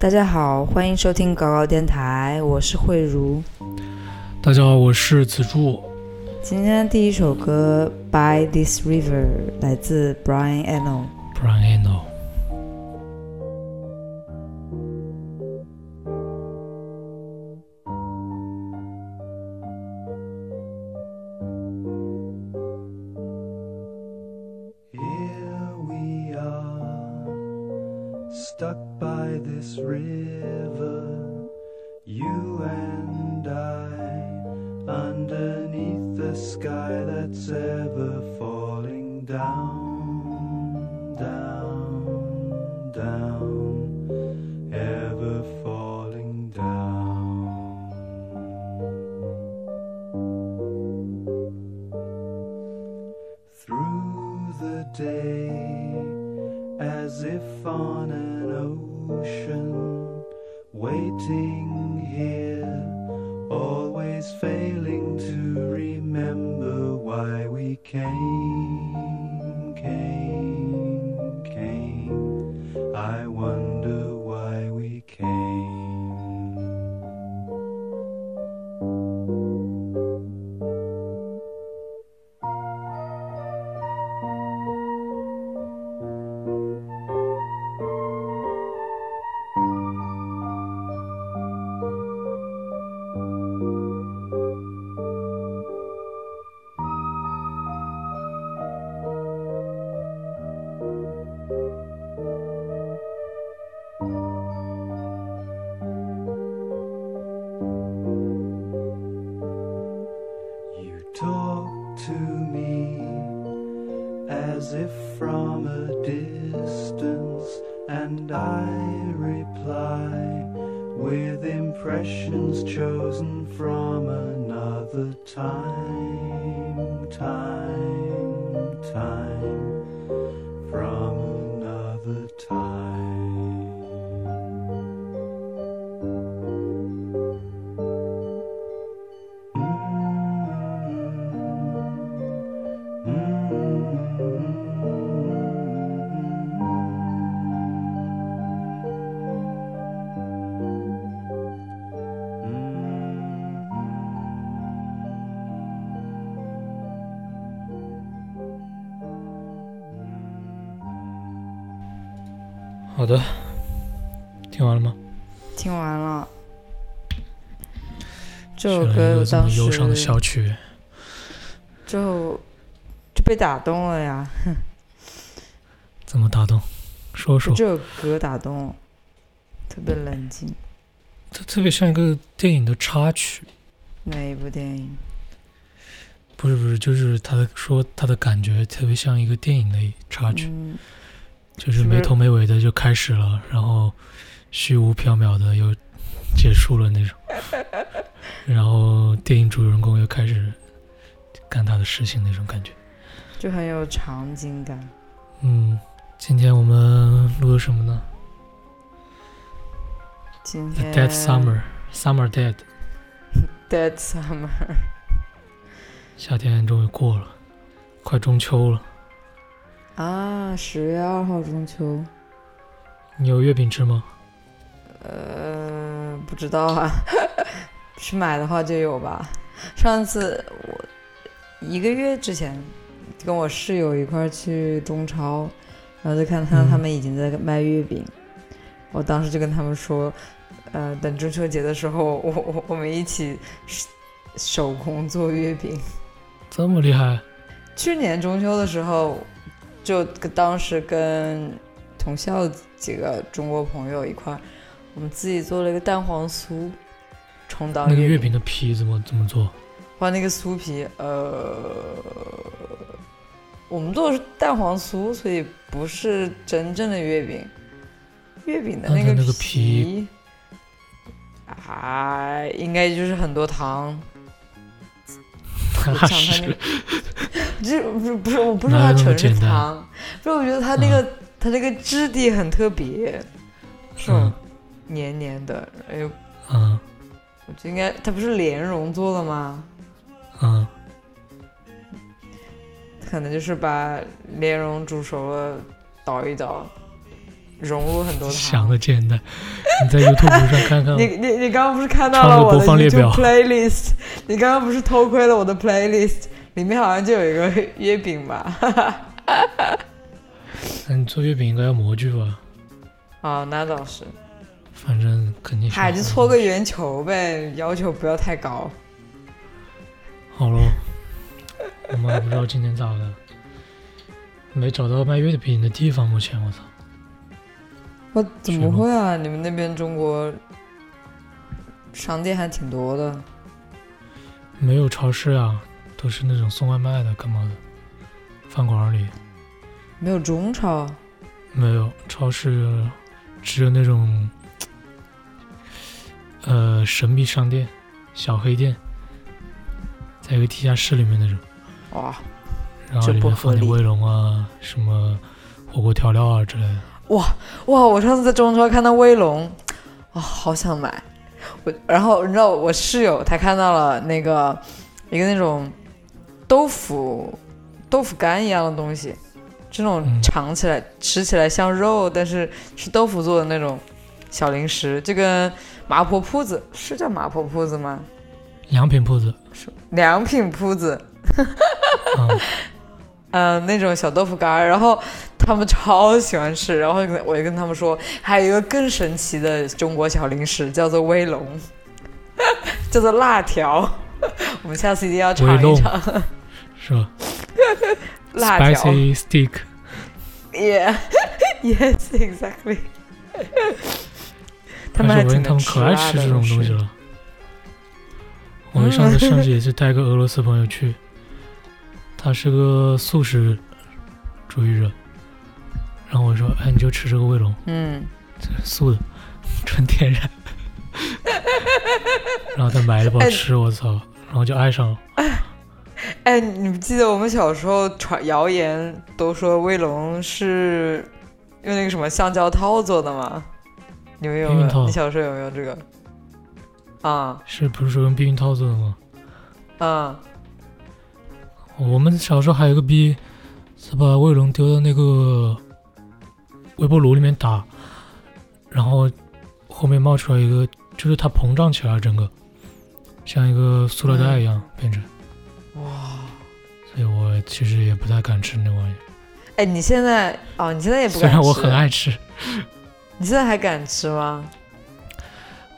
大家好，欢迎收听搞搞电台，我是慧茹。大家好，我是子柱。今天第一首歌《By This River》来自 Brian Eno。Brian Eno。这首歌当时忧伤的小曲，就就被打动了呀，怎么打动？说说。这首歌打动了，特别冷静。它特别像一个电影的插曲，哪一部电影？不是不是，就是他的说他的感觉特别像一个电影的插曲，嗯，就是没头没尾的就开始了，然后虚无缥缈的又结束了那种，然后电影主人公又开始干他的事情那种感觉。就很有场景感。嗯，今天我们录的什么呢今天 Dead Summer Summer Dead，Dead Summer，夏天终于过了，快中秋了。啊，十月二号中秋。你有月饼吃吗？呃，不知道啊，去买的话就有吧。上次我一个月之前跟我室友一块儿去中超，然后就看到嗯他们已经在卖月饼，我当时就跟他们说，呃，等中秋节的时候，我我我们一起手手工做月饼。这么厉害？去年中秋的时候，就当时跟同校几个中国朋友一块儿，我们自己做了一个蛋黄酥，充当月那个月饼。的皮怎么怎么做？换那个酥皮，呃，我们做的是蛋黄酥，所以不是真正的月饼。月饼的那个皮皮啊，应该就是很多糖。那 是那个，这不是不是我不是哪有那么它纯是糖，不是我觉得它那个、它那个质地很特别，这种嗯黏黏的，哎呦，嗯我觉得应该它不是莲蓉做的吗？嗯，可能就是把莲蓉煮熟了，捣一捣，融入很多想糖。的简单。你在 YouTube 上看看你，你你刚刚不是看到了我的播放列表 YouTube playlist？你刚刚不是偷窥了我的 playlist？里面好像就有一个月饼吧？那 你做月饼应该要模具吧？啊，那倒是。反正肯定是。嗨，就搓个圆球呗，要求不要太高。好喽，我们还不知道今天咋的，没找到卖月饼的地方。目前我操，我怎么会啊？你们那边中国商店还挺多的。没有超市啊，都是那种送外卖的，干嘛的？饭馆里没有中超，没有超市，只有那种呃神秘商店、小黑店，在一个地下室里面那种，哇然后里面放点卫龙啊、什么火锅调料啊之类的。哇哇！我上次在中超看到威龙，啊、好想买。我然后你知道我室友他看到了那个一个那种豆腐豆腐干一样的东西，这种嗯尝起来、吃起来像肉，但是是豆腐做的那种小零食，就跟麻婆铺子。是叫麻婆铺子吗？良品铺子。是，良品铺子，啊，嗯、那种小豆腐干儿，然后他们超喜欢吃，然后我就跟他们说，还有一个更神奇的中国小零食，叫做威龙，叫做辣条，我们下次一定要尝一尝。是吧？辣条。？Spicy stick，Yeah, yes, exactly 他们但是我还挺能发现他们可爱吃这种东西了。我们上次上次也是带个俄罗斯朋友去，他是个素食主义者，然后我说：“哎，你就吃这个卫龙，嗯，素的，纯天然。”然后他买了包哎吃，我操，然后就爱上了。哎，你不记得我们小时候传谣言都说卫龙是用那个什么橡胶套做的吗？你们有没有？你小时候有没有这个？啊是不是说用避孕套做的吗？啊我们小时候还有个逼，是把卫龙丢到那个微波炉里面打，然后后面冒出来一个，就是它膨胀起来，整个像一个塑料袋一样变成。哇！所以我其实也不太敢吃那玩意儿，哎，你现在哦，你现在也不敢吃？虽然我很爱吃，你现在还敢吃吗？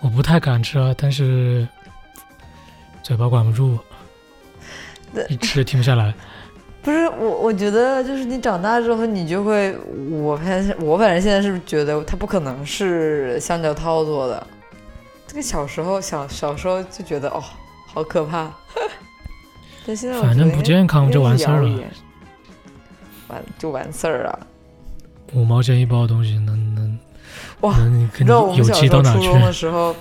我不太敢吃啊，但是嘴巴管不住那，一吃停不下来。不是我，我觉得就是你长大之后，你就会，我反正我反正现在是觉得它不可能是橡胶套做的。这个小时候小小时候就觉得哦，好可怕。但现在我反正不健康就完事儿了。完就完事儿了。五毛钱一包的东西能能哇你知道我们小时候？初中的 时候，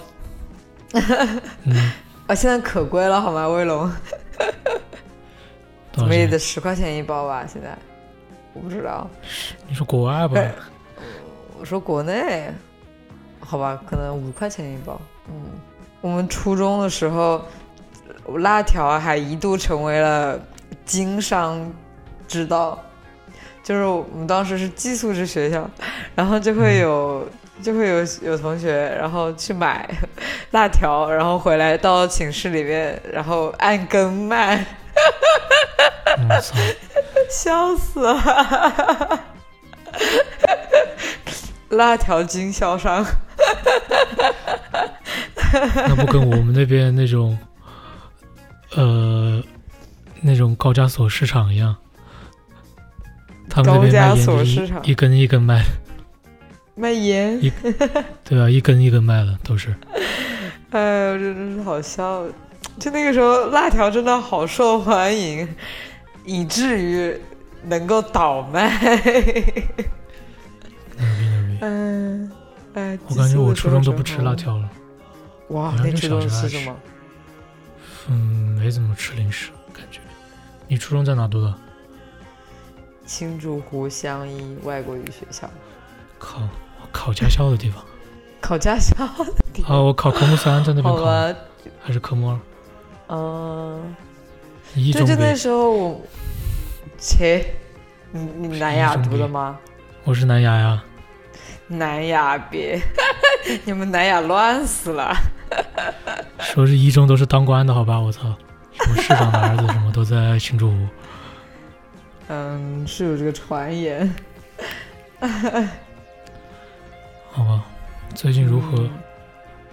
嗯，啊，现在可贵了好吗？威龙？怎么也得十块钱一包吧？现在我不知道。你说国外吧？哎我说国内，好吧，可能五块钱一包。嗯，我们初中的时候，辣条还一度成为了经商之道。就是我们当时是寄宿制学校，然后就会有、就会有有同学，然后去买 辣条，然后回来到寝室里面，然后按根卖！笑死了！辣条经销商，那不跟我们那边那种，呃，那种高加索市场一样？他们那边卖高加索市场一一根一根卖，卖烟，对啊，一根一根卖的都是。哎呦，真的是好笑。就那个时候，辣条真的好受欢迎，以至于能够倒卖。牛逼牛逼！嗯，哎，我感觉我初中都不吃辣。条了，哇好，像就那初中小时候吃什么？嗯，没怎么吃零食，感觉。你初中在哪读的？青竹湖湘一外国语学校，考我考驾校的地方。考驾校的地方。啊，我考科目三在那边还是科目二？嗯，一中北就就那，时候我，切，你你南亚一中北读的吗？我是南雅呀。南雅别，你们南雅乱死了。说是一中都是当官的，好吧？我操，什么市长的儿子什么都在青竹湖。嗯，是有这个传言。好吧，最近如何？嗯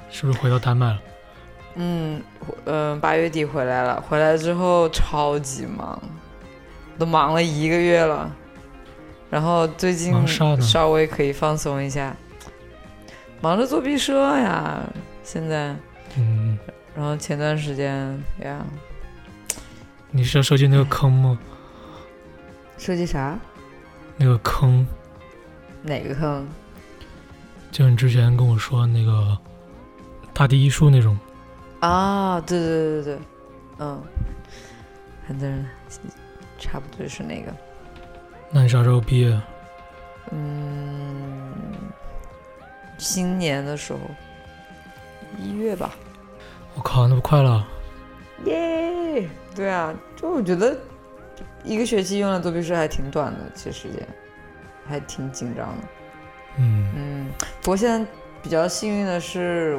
是不是回到丹麦了？嗯，嗯，八月底回来了，回来之后超级忙，都忙了一个月了。然后最近稍微可以放松一下，忙着做毕设呀，现在。嗯，然后前段时间呀，你是要设计那个坑吗？设计啥？那个坑，哪个坑？就你之前跟我说那个大地艺术那种。啊，对对对对对，嗯，反正差不多就是那个，那你啥时候毕业？嗯，新年的时候，一月吧。我靠，那不快了？耶！对啊，就我觉得一个学期用来做毕设还挺短的，其实时间还挺紧张的。嗯，嗯，不过现在比较幸运的是，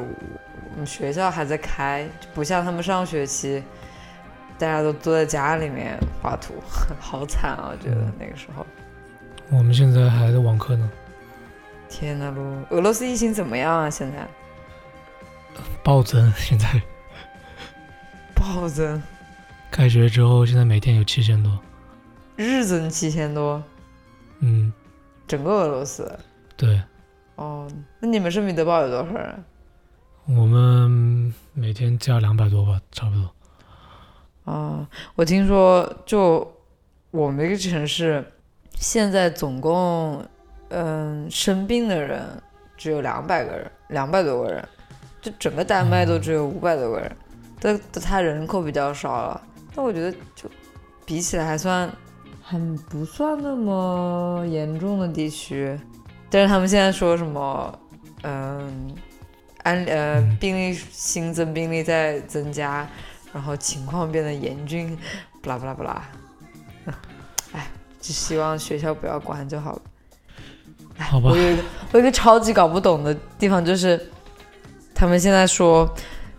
我们学校还在开，就不像他们上学期，大家都坐在家里面画图，好惨啊！我觉得嗯那个时候，我们现在还在网课呢，天呐，噜！俄罗斯疫情怎么样啊？现在暴增。现在暴增，开学之后，现在每天有七千多。日增七千多，嗯，整个俄罗斯。对，哦，那你们圣彼得堡有多少人？我们每天加两百多吧，差不多。啊，我听说，就我们这个城市，现在总共，嗯，生病的人只有两百个人，两百多个人，就整个丹麦都只有五百多个人，但但它人口比较少了，但我觉得就比起来还算，还不算那么严重的地区，但是他们现在说什么，嗯，安呃嗯病例新增病例在增加。然后情况变得严峻，不啦不啦不啦。哎，只希望学校不要关就好了。哎好吧我有一个我有一个超级搞不懂的地方，就是他们现在说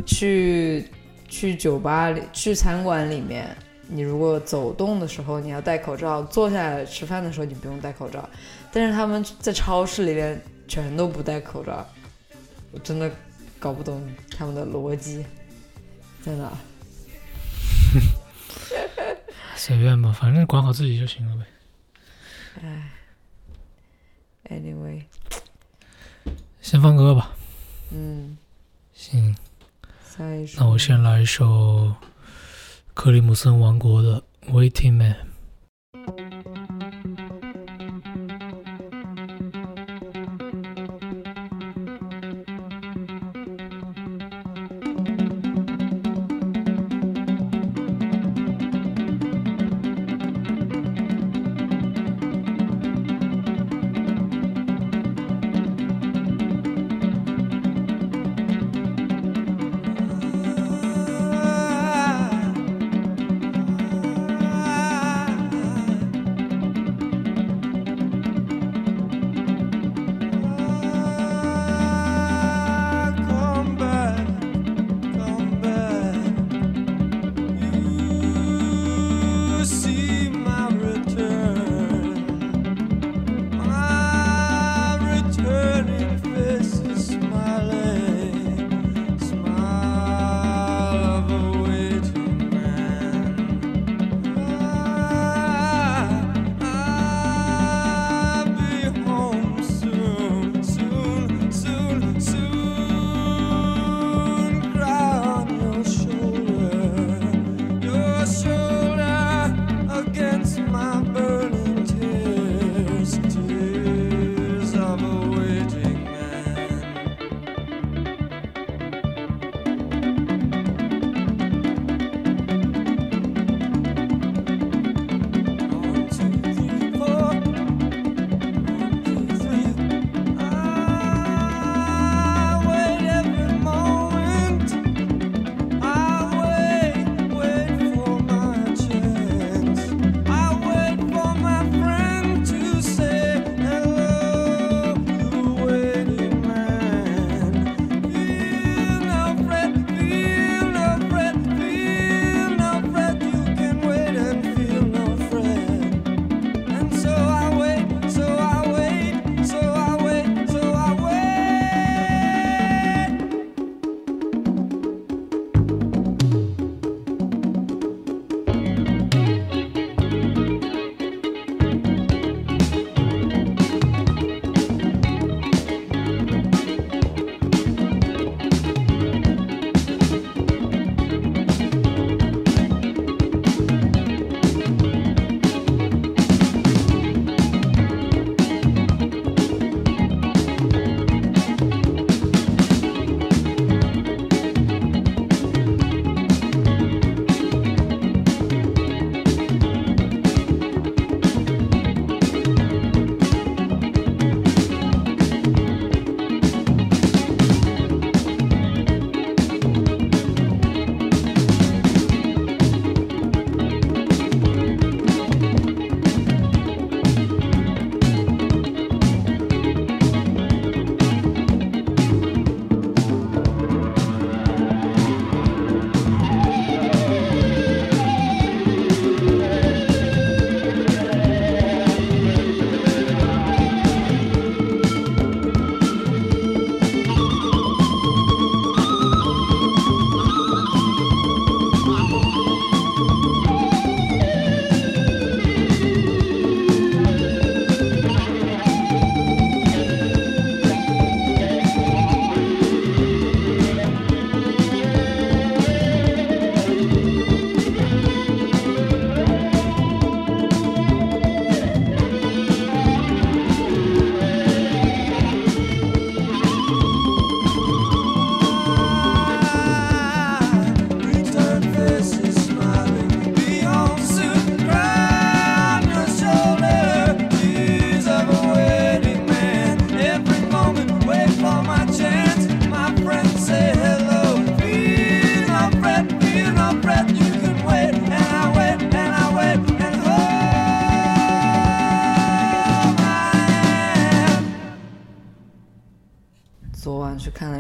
去去酒吧里、去餐馆里面，你如果走动的时候你要戴口罩，坐下来吃饭的时候你不用戴口罩，但是他们在超市里面全都不戴口罩，我真的搞不懂他们的逻辑在哪。随便吧，反正管好自己就行了呗。唉，anyway，先放歌吧。嗯，行，下一首。那我先来一首克里姆森王国的《Waiting Man》。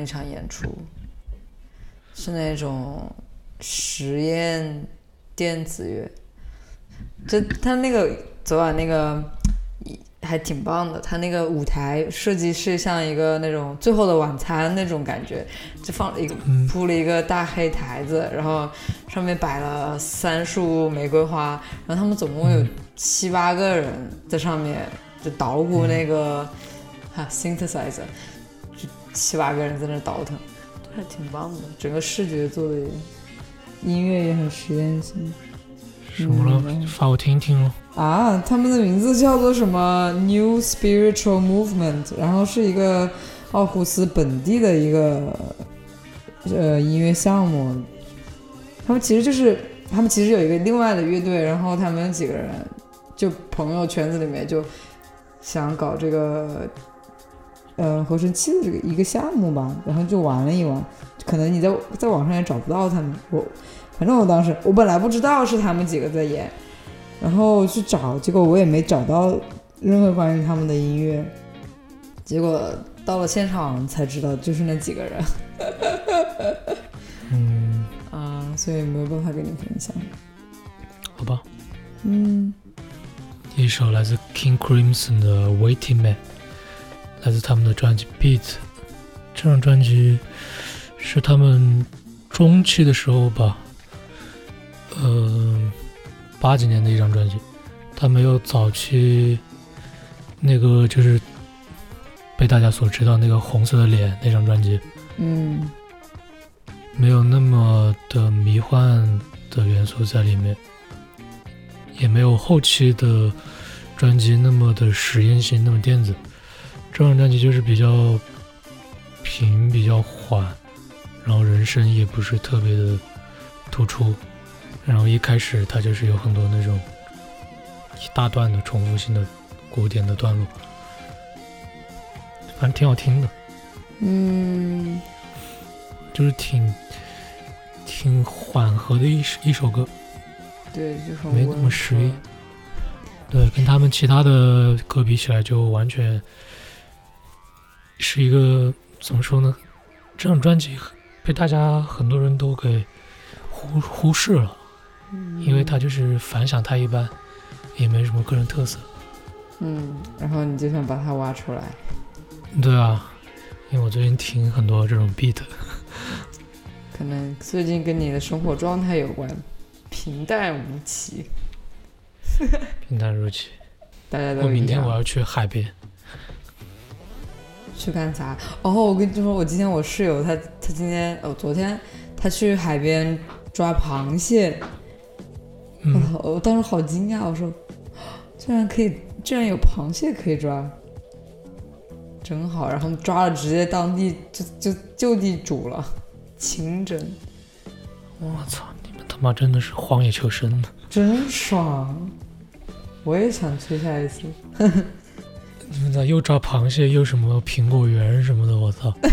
场演出，是那种实验电子乐。就他那个昨晚那个还挺棒的，他那个舞台设计是像一个那种《最后的晚餐》那种感觉，就放了一个嗯。铺了一个大黑台子，然后上面摆了三束玫瑰花，然后他们总共有七八个人在上面就捣鼓那个哈、synthesizer，就七八个人在那倒腾，还挺棒的，整个视觉做的音乐也很实验性。什么了？嗯发我听听喽。啊，他们的名字叫做什么 New Spiritual Movement，然后是一个奥胡斯本地的一个呃音乐项目。他们其实就是他们其实有一个另外的乐队，然后他们几个人就朋友圈子里面就想搞这个呃合成器的这个一个项目吧，然后就玩了一玩。可能你在在网上也找不到他们，我反正我当时我本来不知道是他们几个在演。然后去找，结果我也没找到任何关于他们的音乐。结果到了现场才知道，就是那几个人 嗯，啊，所以没有办法跟你分享。好吧。嗯一首来自 King Crimson 的《Waiting Man》，来自他们的专辑《Beat》。这张专辑是他们中期的时候吧，呃，八几年的一张专辑。它没有早期那个就是被大家所知道那个红色的脸那张专辑，嗯没有那么的迷幻的元素在里面，也没有后期的专辑那么的实验性，那么电子。这张专辑就是比较平、比较缓，然后人声也不是特别的突出，然后一开始它就是有很多那种一大段的重复性的古典的段落，反正挺好听的。嗯。就是挺挺缓和的一首一首歌，对，就是没那么实力对，跟他们其他的歌比起来，就完全是一个怎么说呢？这张专辑被大家很多人都给忽忽视了，因为它就是反响太一般，也没什么个人特色。嗯，然后你就想把它挖出来。对啊，因为我最近听很多这种 beat，可能最近跟你的生活状态有关，平淡无奇，平淡如奇。大家都我明。天我要去海边，去干啥？然后，我跟你说，我今天我室友他他今天哦昨天他去海边抓螃蟹，我我当时好惊讶，我说居然可以，居然有螃蟹可以抓，真好。然后抓了直接当地就就就地煮了，清蒸，我操，你们他妈真的是荒野求生的。真爽。我也想去下一次。你们咋又抓螃蟹又什么苹果园什么的？我操！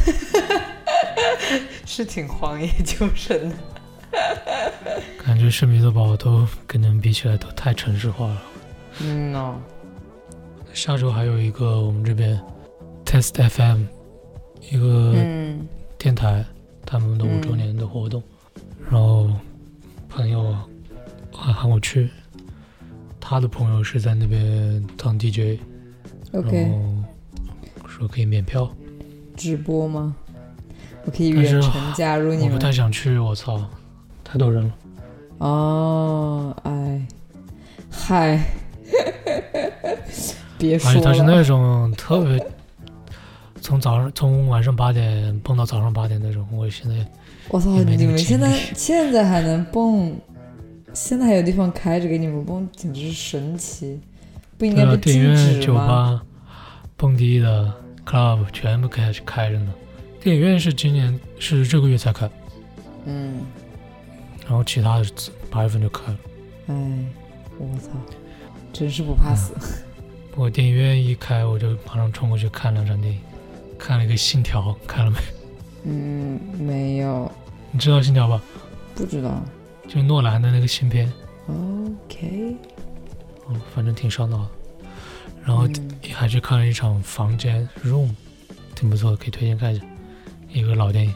是挺荒野求生的。感觉圣彼得堡都跟你们比起来都太城市化了。嗯哦，下周还有一个我们这边 Test FM 一个嗯电台他们的五周年的活动，然后朋友还喊我去，他的朋友是在那边当 DJ，然，OK，说可以免票，直播吗？我可以远程加入你们我不。太想去，我操，太多人了。哦，哎，嗨，别说了。而且他是那种特别从早上从晚上八点蹦到早上八点那种，我现在我操，你们现在现在还能蹦，现在还有地方开着给你们蹦，简直是神奇！不应对啊，该被电影院、禁止？酒吧、蹦迪的 club 全部开开着呢。电影院是今年是这个月才开，嗯，然后其他的八月份就开了。哎，我操，真是不怕死。不过电影院一开，我就马上冲过去看两场电影，看了一个《信条》，看了没？嗯，没有，你知道《信条》吧？不知道。就诺兰的那个新片，OK，嗯，反正挺烧脑的。然后嗯还去看了一场《房间》（Room），挺不错的，可以推荐看一下。一个老电影，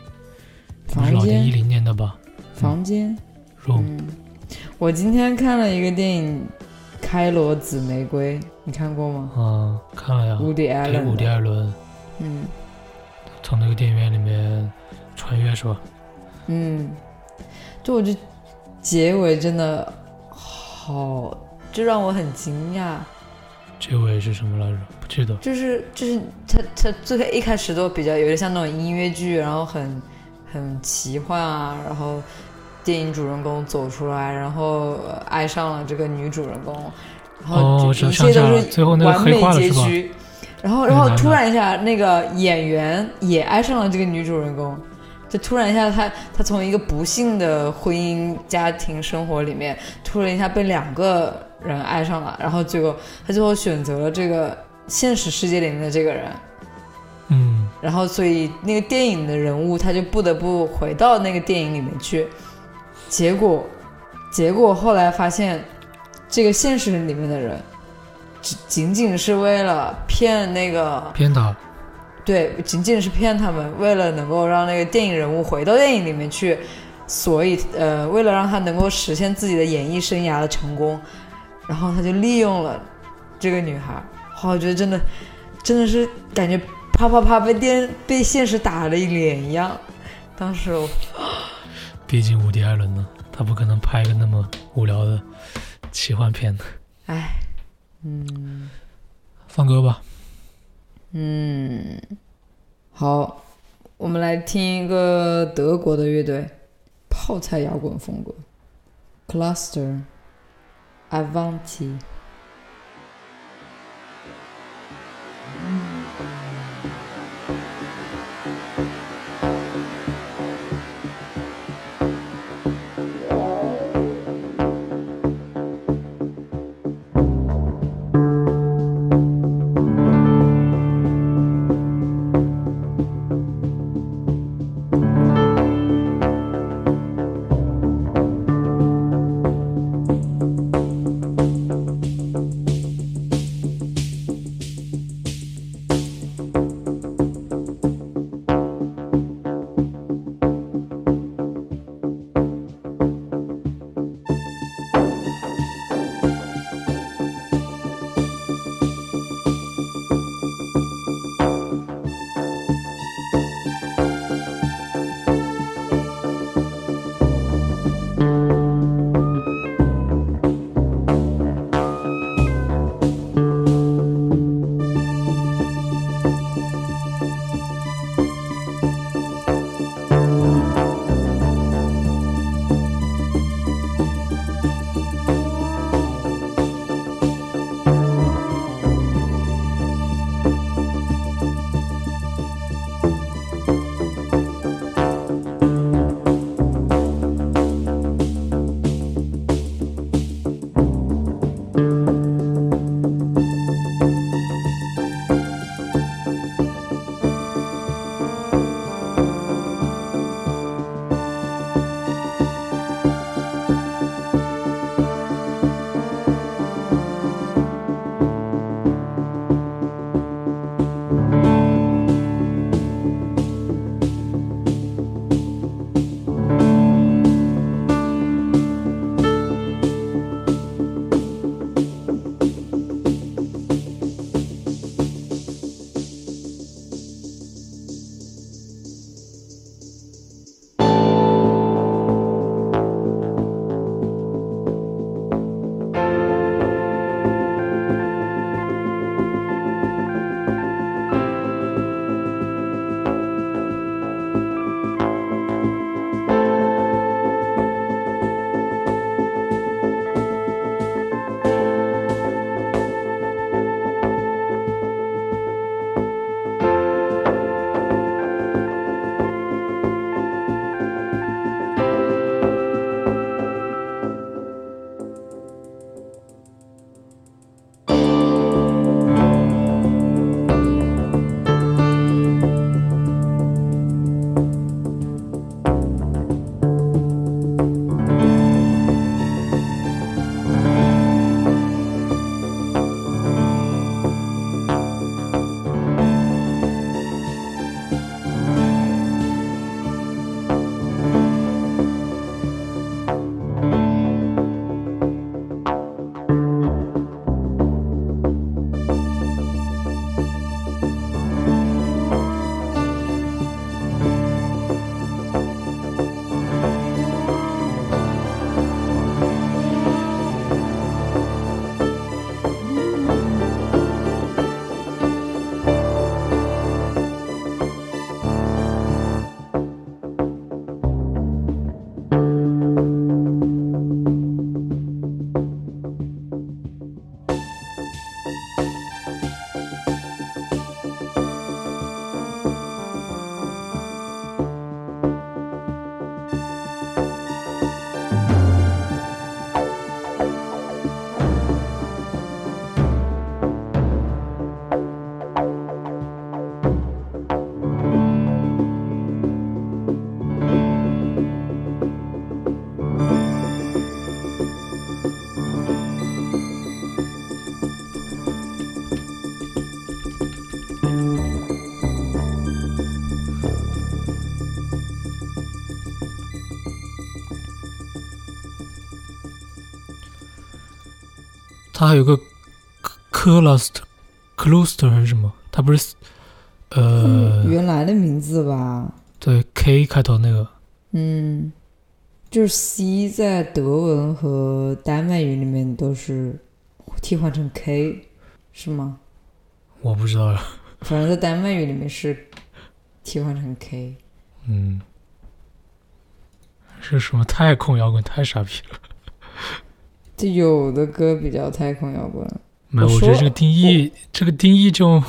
房老电影，一间，零年的吧房间。，Room，嗯，我今天看了一个电影《开罗紫玫瑰》，你看过吗？嗯，看了呀，伍迪·艾伦。给伍迪·艾伦嗯从那个电影院里面穿越是吧？嗯，就我觉得结尾真的好，就让我很惊讶。结尾是什么来着？不记得。就是就是他他最开一开始都比较有点像那种音乐剧，然后很很奇幻啊，然后电影主人公走出来，然后呃爱上了这个女主人公，然后一切都是最后那个完美？结局。然后，然后突然一下，那个演员也爱上了这个女主人公，就突然一下他，他从一个不幸的婚姻家庭生活里面，突然一下被两个人爱上了，然后结果他最后选择了这个现实世界里面的这个人，嗯，然后所以那个电影的人物他就不得不回到那个电影里面去，结果，结果后来发现，这个现实里面的人，只仅仅是为了骗那个骗他，对，仅仅是骗他们，为了能够让那个电影人物回到电影里面去，所以呃，为了让他能够实现自己的演艺生涯的成功，然后他就利用了这个女孩。哇，我觉得真的真的是感觉啪啪啪被电被现实打了一脸一样。当时我 毕竟伍迪·艾伦呢，他不可能拍个那么无聊的奇幻片的。哎，嗯放歌吧，嗯，好，我们来听一个德国的乐队，泡菜摇滚风格，Cluster Avanti。还有个 cluster cluster 还是什么？它不是呃原来的名字吧？对 K 开头那个嗯，就是 C 在德文和丹麦语里面都是替换成 K，是吗？我不知道呀。反正在丹麦语里面是替换成 K。嗯，是什么太空摇滚？太傻逼了。这有的歌比较太空摇滚，没有，我觉得这个定义，这个定义就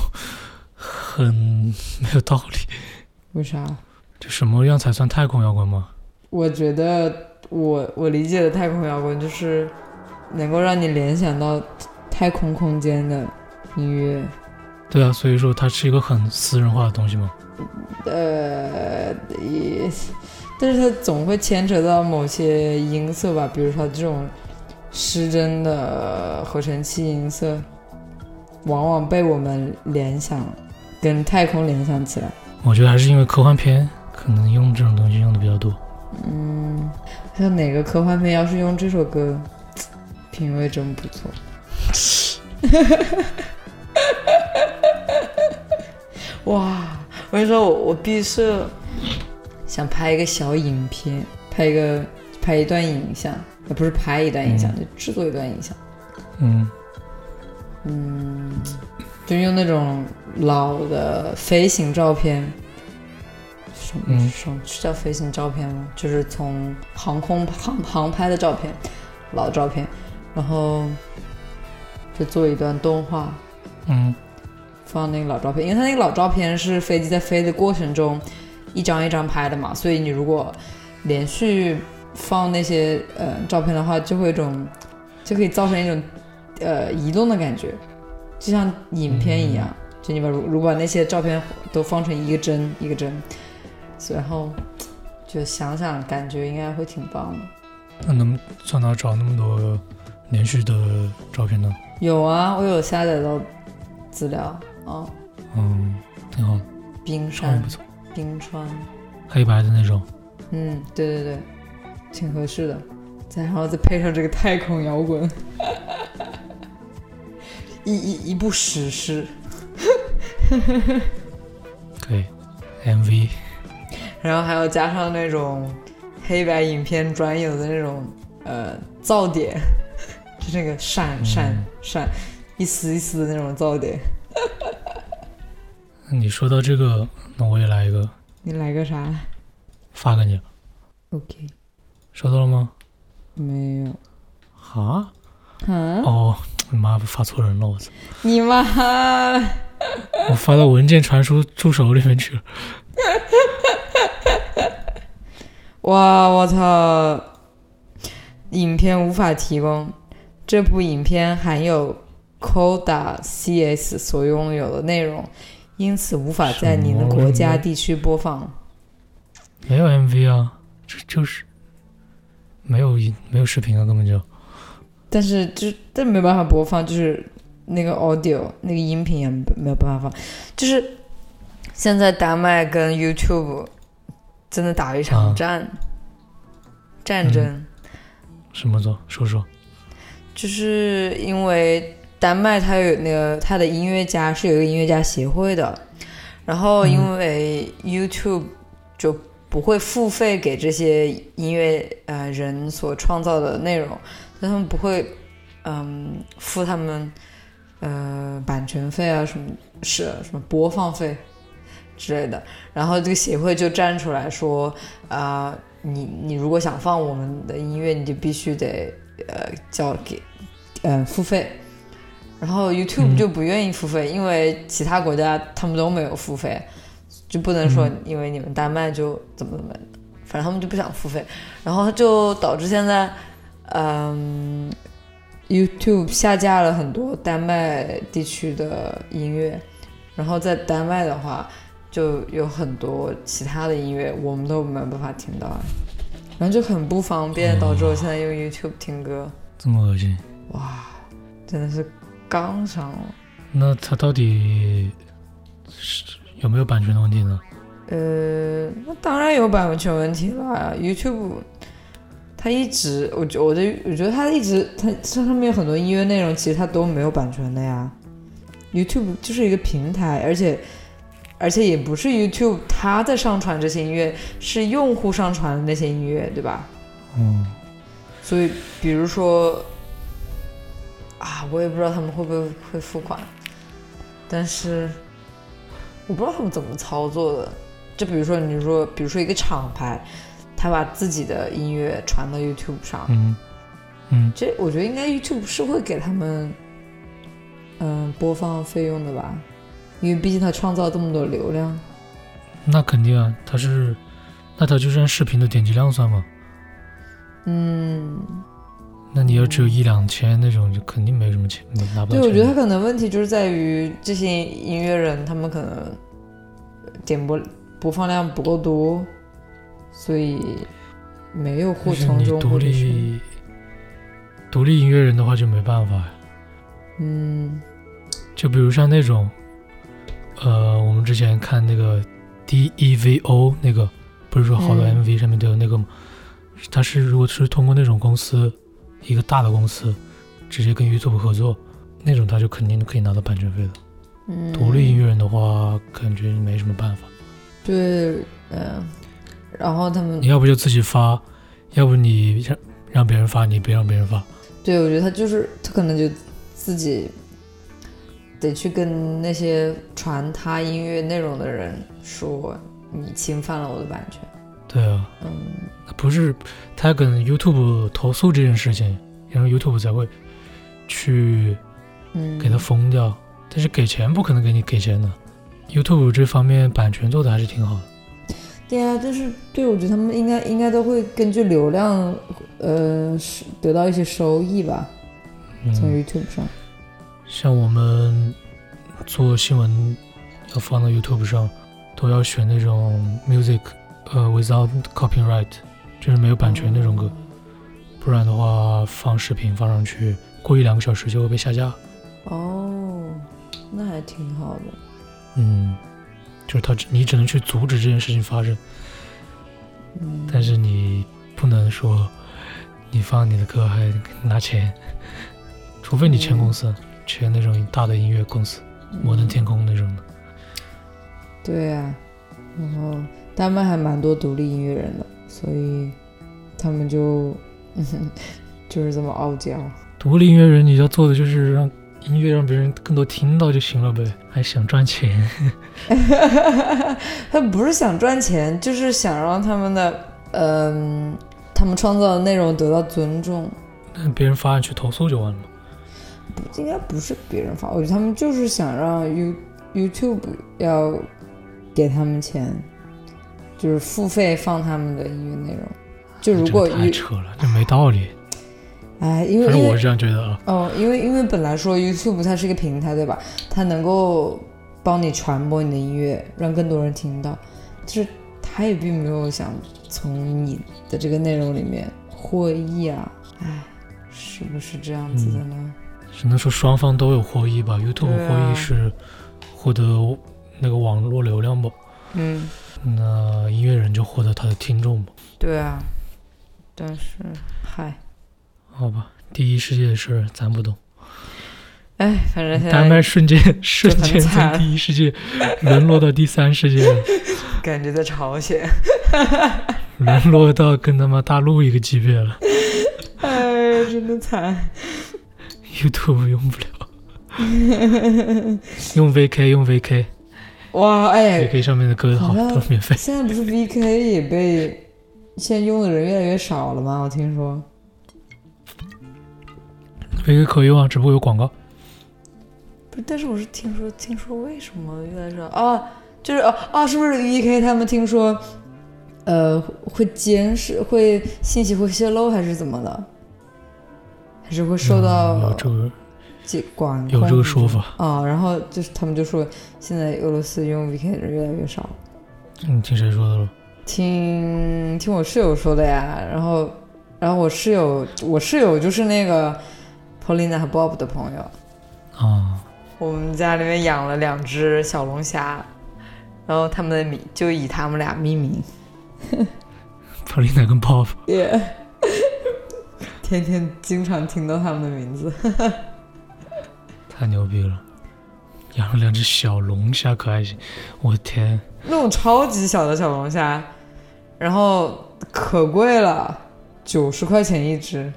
很没有道理。为啥？就什么样才算太空摇滚吗？我觉得我我理解的太空摇滚就是能够让你联想到太空空间的音乐。对啊，所以说它是一个很私人化的东西吗。呃，也，但是它总会牵扯到某些音色吧，比如说这种失真的合成器音色，往往被我们联想跟太空联想起来。我觉得还是因为科幻片可能用这种东西用的比较多。嗯，像哪个科幻片要是用这首歌，品味真不错。哇！我跟你说，我我毕设想拍一个小影片，拍一个拍一段影像，呃，不是拍一段影像，嗯。就制作一段影像。嗯。嗯，就用那种老的飞行照片，什么嗯。什么是叫飞行照片吗？就是从航空航航拍的照片，老照片，然后就做一段动画，嗯。放那个老照片，因为它那个老照片是飞机在飞的过程中一张一张拍的嘛，所以你如果连续放那些呃照片的话，就会有一种就可以造成一种呃移动的感觉，就像影片一样。就你把如如果把那些照片都放成一个帧一个帧，然后就想想感觉应该会挺棒的。那能从哪找那么多连续的照片呢？有啊，我有下载到资料啊，嗯，挺好，冰山超也不、错，冰川。黑白的那种。嗯，对对对，挺合适的。再然后再配上这个太空摇滚，一一一部史诗，可以，MV 然后还要加上那种黑白影片专有的那种呃噪点，就那个闪闪嗯闪，一丝一丝的那种噪点。你说到这个，那我也来一个，你来个啥发给你了，？OK，收到了吗？没有。啊？啊？哦，你妈发错人了，我操！你妈！我发到文件传输助手里面去了。哇，我操！影片无法提供，这部影片含有 Coda CS 所拥有的内容，因此无法在您的国家地区播放。没有 MV 啊，这就是没有音没有视频啊，根本就。但是就但没办法播放，就是那个 audio 那个音频也没有办法放，就是现在丹麦跟 YouTube 真的打了一场啊战、战争。什么做？说说。就是因为丹麦它有那个它的音乐家是有一个音乐家协会的，然后因为 YouTube 就不会付费给这些音乐呃人所创造的内容，所以他们不会嗯付他们呃版权费啊什么是什么播放费之类的，然后这个协会就站出来说啊、你你如果想放我们的音乐，你就必须得呃交给呃付费。然后 YouTube 就不愿意付费，因为其他国家他们都没有付费，就不能说嗯。因为你们丹麦就怎么怎么，反正他们就不想付费，然后就导致现在，嗯，YouTube 下架了很多丹麦地区的音乐，然后在丹麦的话，就有很多其他的音乐我们都没有办法听到，然后就很不方便，导致我现在用 YouTube 听歌，这么恶心？哇，真的是杠上。了。那他到底是有没有版权的问题呢？呃，那当然有版权问题了。YouTube 它一直，我觉我的我觉得它一直，它这上面有很多音乐内容，其实它都没有版权的呀。YouTube 就是一个平台，而且而且也不是 YouTube 它在上传这些音乐，是用户上传的那些音乐，对吧？嗯，所以比如说啊，我也不知道他们会不会会付款，但是我不知道他们怎么操作的。就比如说你说，比如说一个厂牌，他把自己的音乐传到 YouTube 上，嗯嗯，这我觉得应该 YouTube 是会给他们嗯播放费用的吧，因为毕竟他创造这么多流量。那肯定啊，他是，那他就是按视频的点击量算吗。嗯，那你要只有一两千那种，就肯定没什么钱，没拿不对，到钱。我觉得他可能问题就是在于这些音乐人，他们可能点播播放量不够多，所以没有互就是从中你独立独立音乐人的话就没办法呀。嗯就比如像那种，呃，我们之前看那个 DEVO 那个，不是说好多嗯 MV 上面都有那个吗？他是如果是通过那种公司，一个大的公司，直接跟 YouTube 合作，那种他就肯定可以拿到版权费的。嗯，独立音乐人的话，感觉没什么办法。对，嗯、然后他们你要不就自己发，要不你让让别人发，你别让别人发。对我觉得他就是他可能就自己得去跟那些传他音乐内容的人说，你侵犯了我的版权。对啊，嗯不是他跟 YouTube 投诉这件事情，然后 YouTube 才会去嗯，给他封掉。但是给钱不可能给你给钱的。YouTube 这方面版权做的还是挺好的。对啊，就是对我觉得他们应该应该都会根据流量，呃，是得到一些收益吧，从嗯，YouTube 上。像我们做新闻要放到 YouTube 上，都要选那种 music，呃，without copyright，就是没有版权那种歌，不然的话放视频放上去，过一两个小时就会被下架。哦，那还挺好的。嗯，就是他你只能去阻止这件事情发生，嗯，但是你不能说你放你的歌还拿钱，除非你签公司，签那种大的音乐公司，摩登天空那种的。对啊，然后他们还蛮多独立音乐人的，所以他们就嗯 就是这么傲娇。独立音乐人你要做的就是让音乐让别人更多听到就行了呗，还想赚钱。他不是想赚钱，就是想让他们的嗯、他们创造的内容得到尊重。那别人发上去投诉就完了吗。不应该不是别人发，我觉得他们就是想让 You YouTube 要给他们钱，就是付费放他们的音乐内容。就如果这个太扯了，这没道理。哎，因为反正我是这样觉得啊。哦，因为因为本来说 YouTube 它是一个平台，对吧？它能够帮你传播你的音乐，让更多人听到，就是它也并没有想从你的这个内容里面获益啊。哎，是不是这样子的呢？只能说双方都有获益吧。YouTube 获益是获得那个网络流量吧，嗯，那音乐人就获得他的听众吧。对啊。但是，嗨，好吧，第一世界的事儿咱不懂，哎，反正现丹麦瞬间瞬间从第一世界沦落到第三世界了，感觉在朝鲜，沦落到跟他妈大陆一个级别了。哎，真的惨。YouTube 用不了，用 VK 用 VK，VK 哇，哎，上面的歌好好像都免费。现在不是 VK 也被现在用的人越来越少了吗？我听说。VK 可用啊，只不过有广告。不是，但是我是听说，听说为什么越来越少啊？就是哦啊，是不是 VK 他们听说，呃，会监视，会信息会泄露，还是怎么的？还是会受到这个有这个说法。啊？然后就是他们就说，现在俄罗斯用 VK 的人越来越少。你听谁说的了？听听我室友说的呀，然后然后我室友我室友就是那个 Polina 和 Bob 的朋友，啊，我们家里面养了两只小龙虾，然后他们的名就以他们俩命名。Polina 跟 Bob。Yeah，天天经常听到他们的名字。太牛逼了！养了两只小龙虾，可还行？我的天，那种超级小的小龙虾，然后可贵了，九十块钱一只，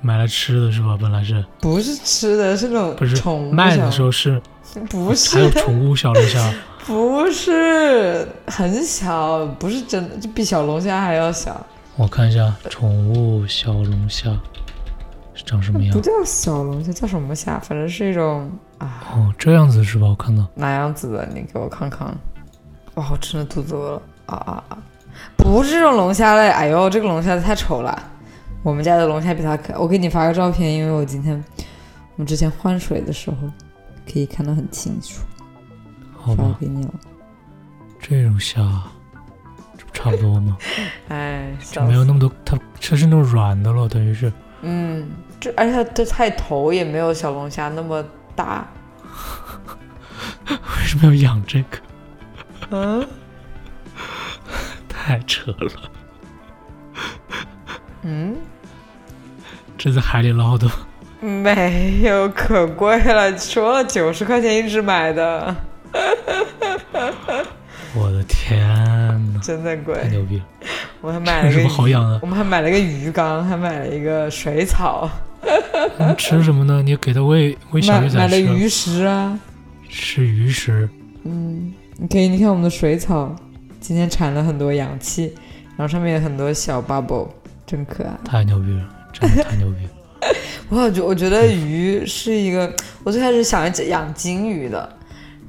买来吃的是吧？本来是不是吃的，是那种不是宠物卖的时候是 不是还有宠物小龙虾？不是很小，不是真的，就比小龙虾还要小，我看一下宠物小龙虾是长什么样不？叫小龙虾，叫什么虾？反正是一种啊哦，这样子是吧？我看到哪样子的？你给我看看。哇，我真的肚子饿了啊啊啊！不是这种龙虾嘞，哎呦，这个龙虾太丑了。我们家的龙虾比它可爱，我给你发个照片，因为我今天我们之前换水的时候可以看得很清楚，好吧，给你了。这种虾这不差不多吗？哎，就没有那么多，它它是那种软的了，等于是嗯，这而且它这菜头也没有小龙虾那么大。为什么要养这个？嗯 太扯了！嗯，这在海里捞的，没有，可贵了，说了九十块钱一只买的，我的天呐，真的贵。太牛逼了！我还买了个什么好，养的？我们还买了个鱼缸，还买了一个水草，嗯吃什么呢？你给它喂喂小鱼仔吃，买了鱼食啊。吃鱼食。嗯，你可以，你看我们的水草，今天产了很多氧气，然后上面有很多小 bubble，真可爱。太牛逼了，真的太牛逼了！我觉我觉得鱼是一个，我最开始想养金鱼的，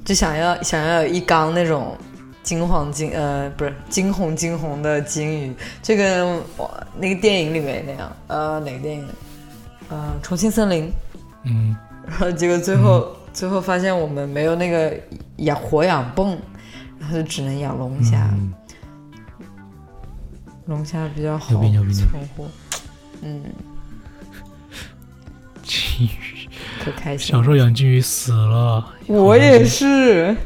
就想要想要有一缸那种金黄金呃不是金红金红的金鱼，就跟我那个电影里面那样，呃哪个电影？呃重庆森林。嗯，然后结果最后、最后发现我们没有那个养活氧泵，然后就只能养龙虾，嗯。龙虾比较好存活。嗯，金鱼，可开心。小。时候养金鱼死了，我也是，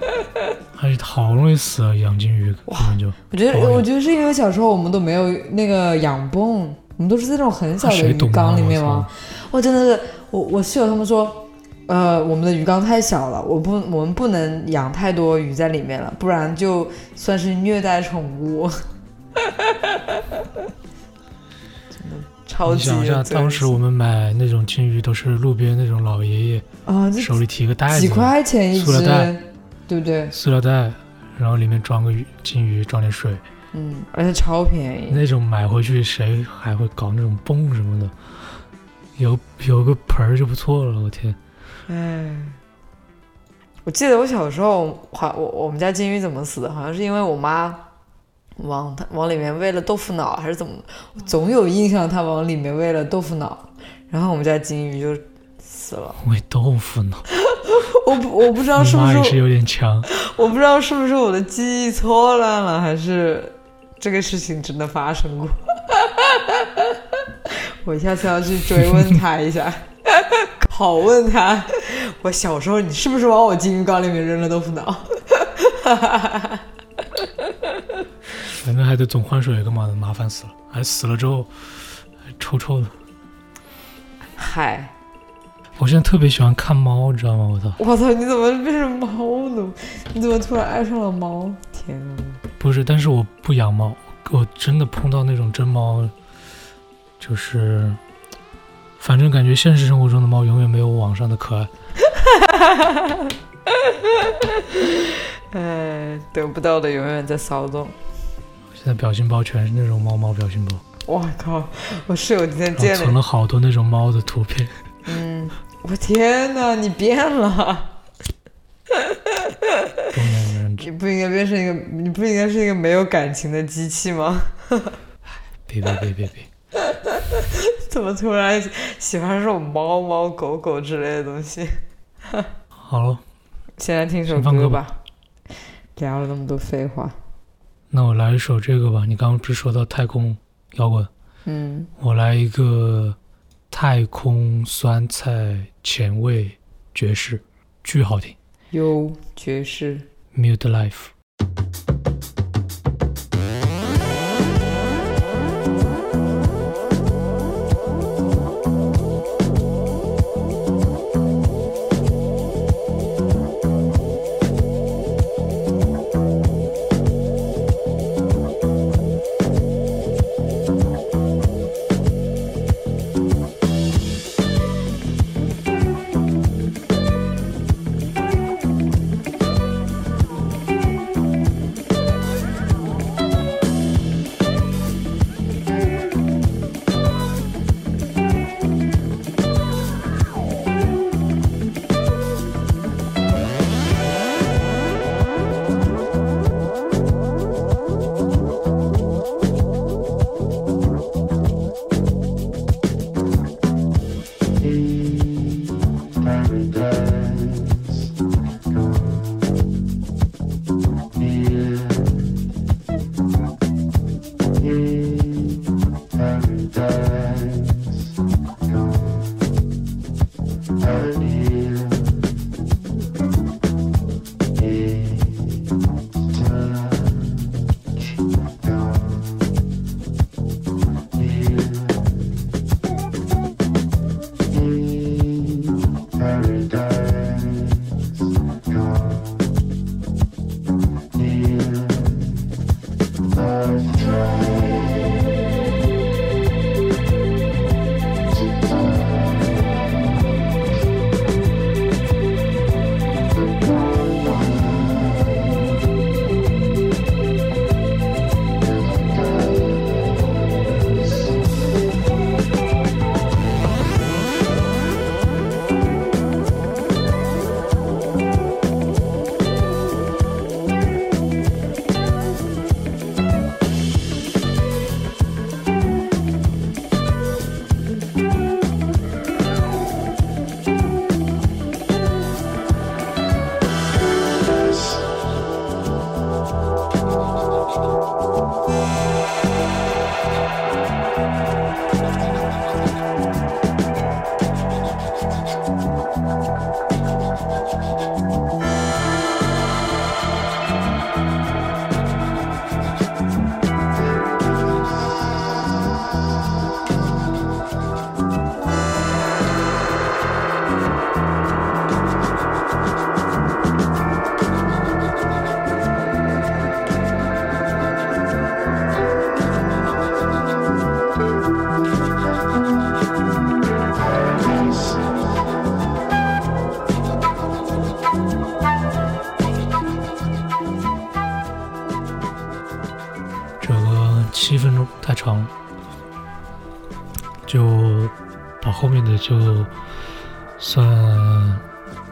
而且好容易死了，养金鱼根本就我觉得我觉得是因为小时候我们都没有那个养泵，我们都是在那种很小的鱼缸里面我吗？我真的是，我我室友他们说。呃，我们的鱼缸太小了，我不，我们不能养太多鱼在里面了，不然就算是虐待宠物。真的超级你想一下，当时我们买那种金鱼都是路边那种老爷爷啊，手里提个袋子，几块钱一塑料袋只，对不对？塑料袋，然后里面装个鱼金鱼，装点水，嗯，而且超便宜。那种买回去谁还会搞那种泵什么的？有有个盆儿就不错了，我天！哎，我记得我小时候，好，我我们家金鱼怎么死的？好像是因为我妈往它往里面喂了豆腐脑，还是怎么？我总有印象，它往里面喂了豆腐脑，然后我们家金鱼就死了。喂豆腐脑，我不我不知道是不是是有点强。我不知道是不是我的记忆错乱了，还是这个事情真的发生过。我下次要去追问他一下，拷问他，我小时候你是不是往我金鱼缸里面扔了豆腐脑？反正还得总换水干嘛的，麻烦死了。还死了之后还臭臭的。嗨，我现在特别喜欢看猫，你知道吗？我操！我操，你怎么变成猫了？你怎么突然爱上了猫？天啊！不是，但是我不养猫，我真的碰到那种真猫，就是，反正感觉现实生活中的猫永远没有网上的可爱。哎，得不到的永远在骚动。现在表情包全是那种猫猫表情包，我靠！我室友今天见了，存了好多那种猫的图片。嗯，我天哪，你变了！中年人，你不应该变成一个，你不应该是一个没有感情的机器吗？别别别别别！怎么突然喜欢这种猫猫狗狗之类的东西？好了，先来听首歌吧。聊了那么多废话，那我来一首这个吧。你刚刚不是说到太空摇滚？嗯，我来一个太空酸菜前卫爵士，巨好听。有爵士。Mute Life。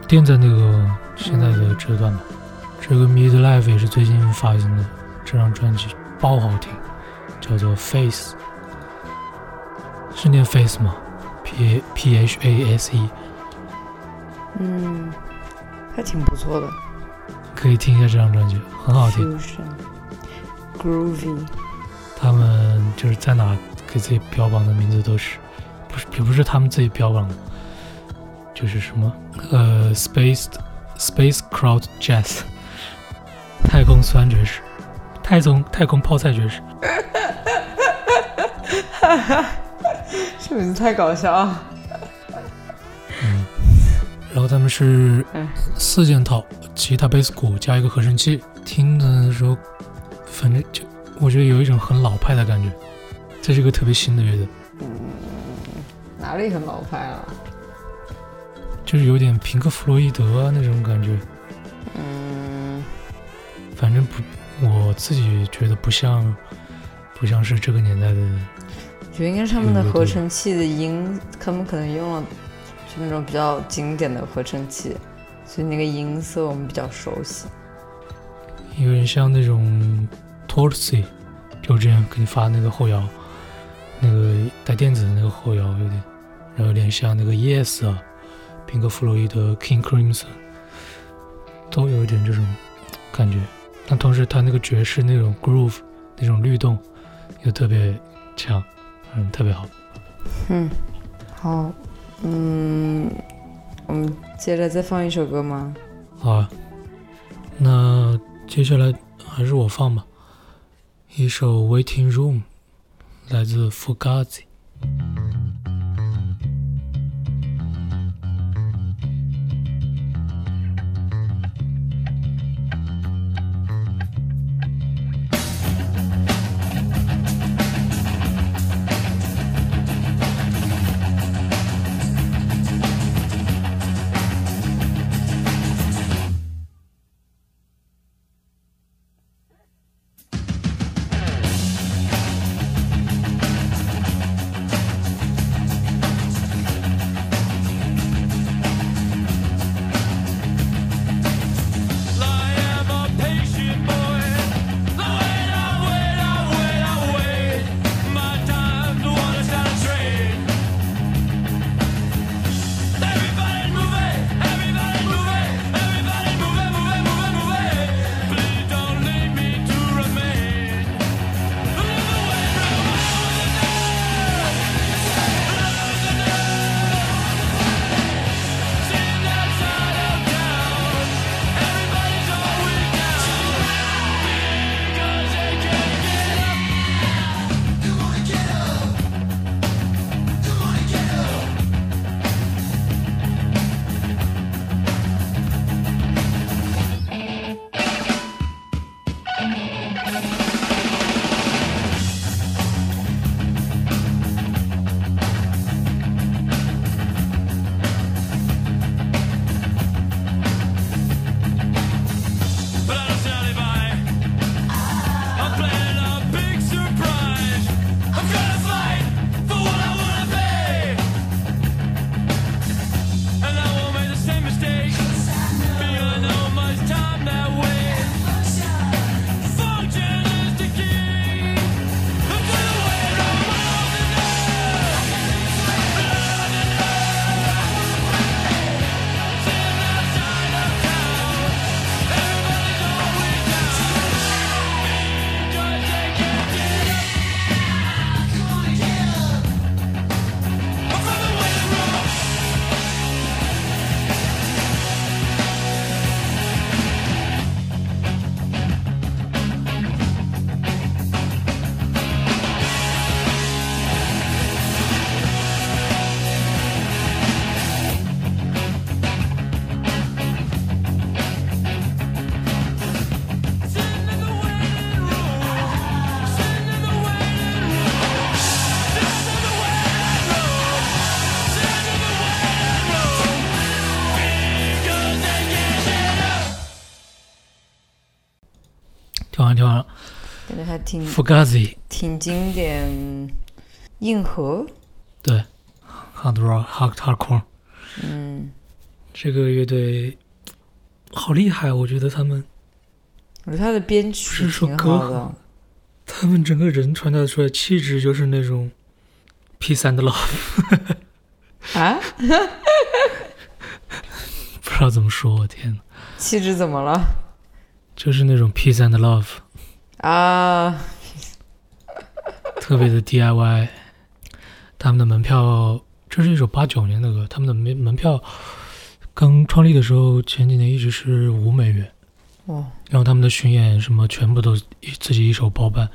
垫在那个现在的这段吧。这个 Midlife 也是最近发行的，这张专辑爆好听，叫做 Face，是念 Face 吗？P P H A S E，嗯，还挺不错的可以听一下这张专辑，很好听。，Fusion，Groovy，他们就是在哪给自己标榜的名字都是，不是也不是他们自己标榜的，就是什么呃 Space Space Crowd Jazz，太空酸爵士，太空太空泡菜爵士，这名字太搞笑了。嗯，然后他们是嗯四件套，吉他、贝斯、鼓加一个合成器，听的时候，反正就我觉得有一种很老派的感觉，这是一个特别新的乐队。哪里很老派啊？就是有点平克·弗洛伊德啊那种感觉，嗯，反正不，我自己觉得不像，不像是这个年代的。我觉得应该是他们的合成器的音，他们可能用了就那种比较经典的合成器，所以那个音色我们比较熟悉。有点像那种 Torsi，就之前给你发那个后摇，那个带电子的那个后摇有点，然后有点像那个 Yes 啊，平克·弗洛伊德、King Crimson，都有一点这种感觉。但同时，他那个爵士那种 groove 那种律动又特别强，嗯，特别好。嗯，好，嗯，我们接着再放一首歌吗？好啊，那接下来还是我放吧，一首《Waiting Room》，来自 Fugazi。还挺 Fugazi，挺经典。硬核，对，Hard Rock Hard Hardcore 嗯，这个乐队好厉害，我觉得他们我觉得他的编曲是说挺歌好的。他们整个人传达出来气质就是那种 peace and love，啊？不知道怎么说，我天呐，气质怎么了？就是那种 peace and love，啊，特别的 DIY。他们的门票，这是一首八九年的歌，他们的门门票刚创立的时候，前几年一直是五美元。哦，然后他们的巡演什么全部都一自己一手包办，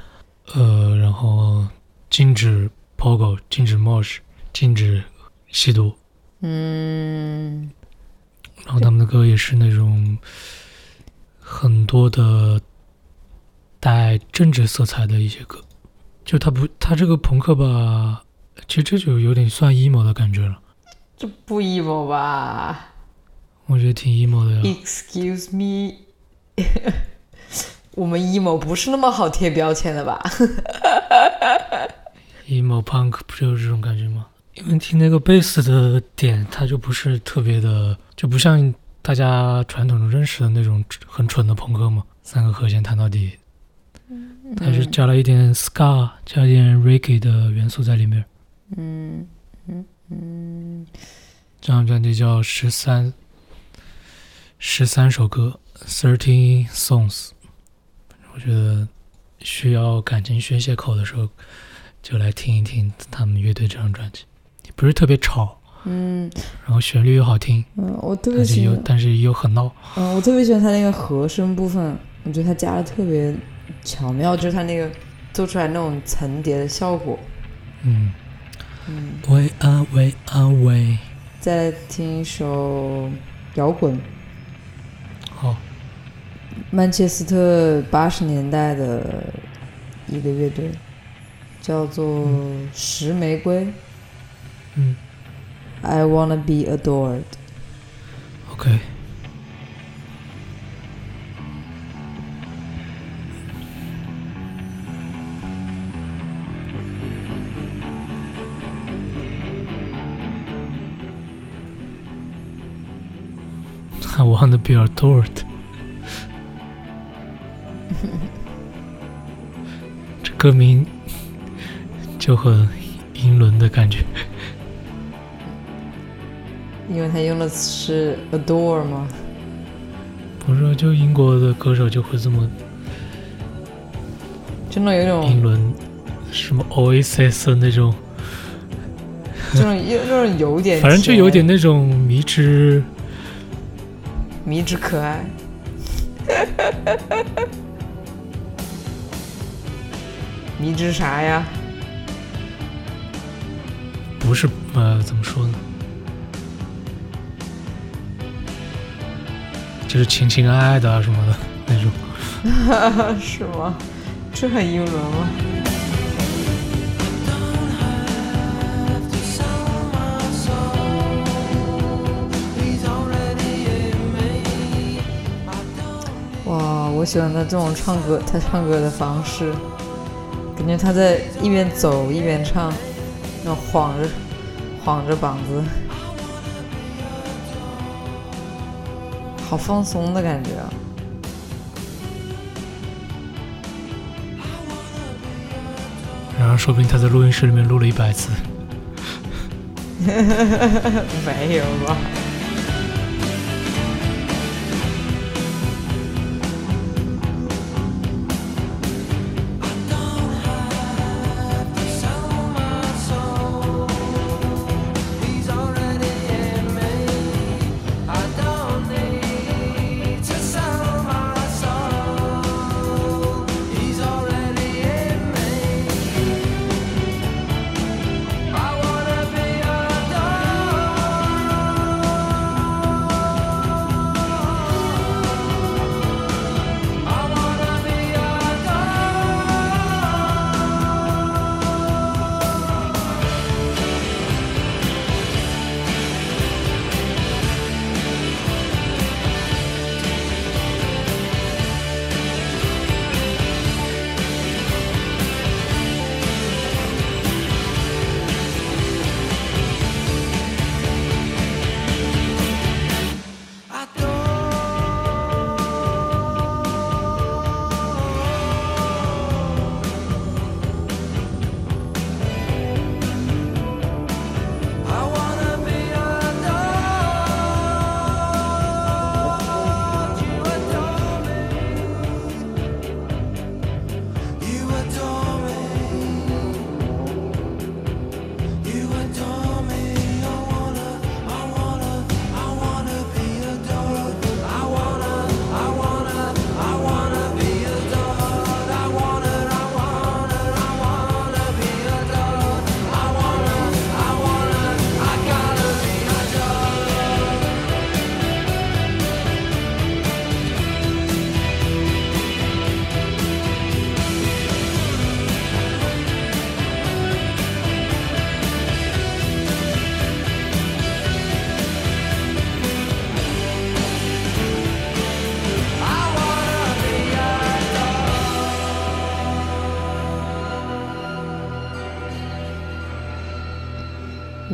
呃，然后禁止 pogo，禁止 mosh，禁止吸毒，嗯，然后他们的歌也是那种很多的带政治色彩的一些歌，就他不，他这个朋克吧，其实这就有点算 emo 的感觉了，这不 emo 吧我觉得挺 emo 的呀。？Excuse me，我们 emo 不是那么好贴标签的吧？emo punk 不就是这种感觉吗？因为听那个贝斯的点，它就不是特别的，就不像大家传统中认识的那种很蠢的朋克嘛，三个和弦弹到底，它是加了一点 ska，加一点 reggae 的元素在里面。嗯嗯。嗯，这张专辑叫十三，十三首歌，thirteen songs。我觉得需要感情宣泄口的时候，就来听一听他们乐队这张专辑，不是特别吵，嗯。然后旋律又好听，嗯，我特别但是喜欢，又但是又很闹。嗯，我特别喜欢他那个和声部分，我觉得他加的特别巧妙，就是他那个做出来那种层叠的效果。嗯，嗯，喂啊喂啊喂，再来听一首摇滚，好，曼彻斯特八十年代的一个乐队，叫做石玫瑰。嗯 I wanna be adored。，OK。I want to be adored。这歌名就很英伦的感觉。因为他用的是 adore 吗？不是，就英国的歌手就会这么真的有一种英伦，什么 Oasis 的那种，这种有这种有点，反正就有点那种迷之迷之可爱。迷之啥呀？不是呃，怎么说呢？就是情情爱爱的啊什么的那种。是吗？这很英伦吗？我喜欢他这种唱歌，他唱歌的方式，感觉他在一边走一边唱，那种晃着晃着膀子，好放松的感觉啊！然后说不定他在录音室里面录了一百次。没有吧？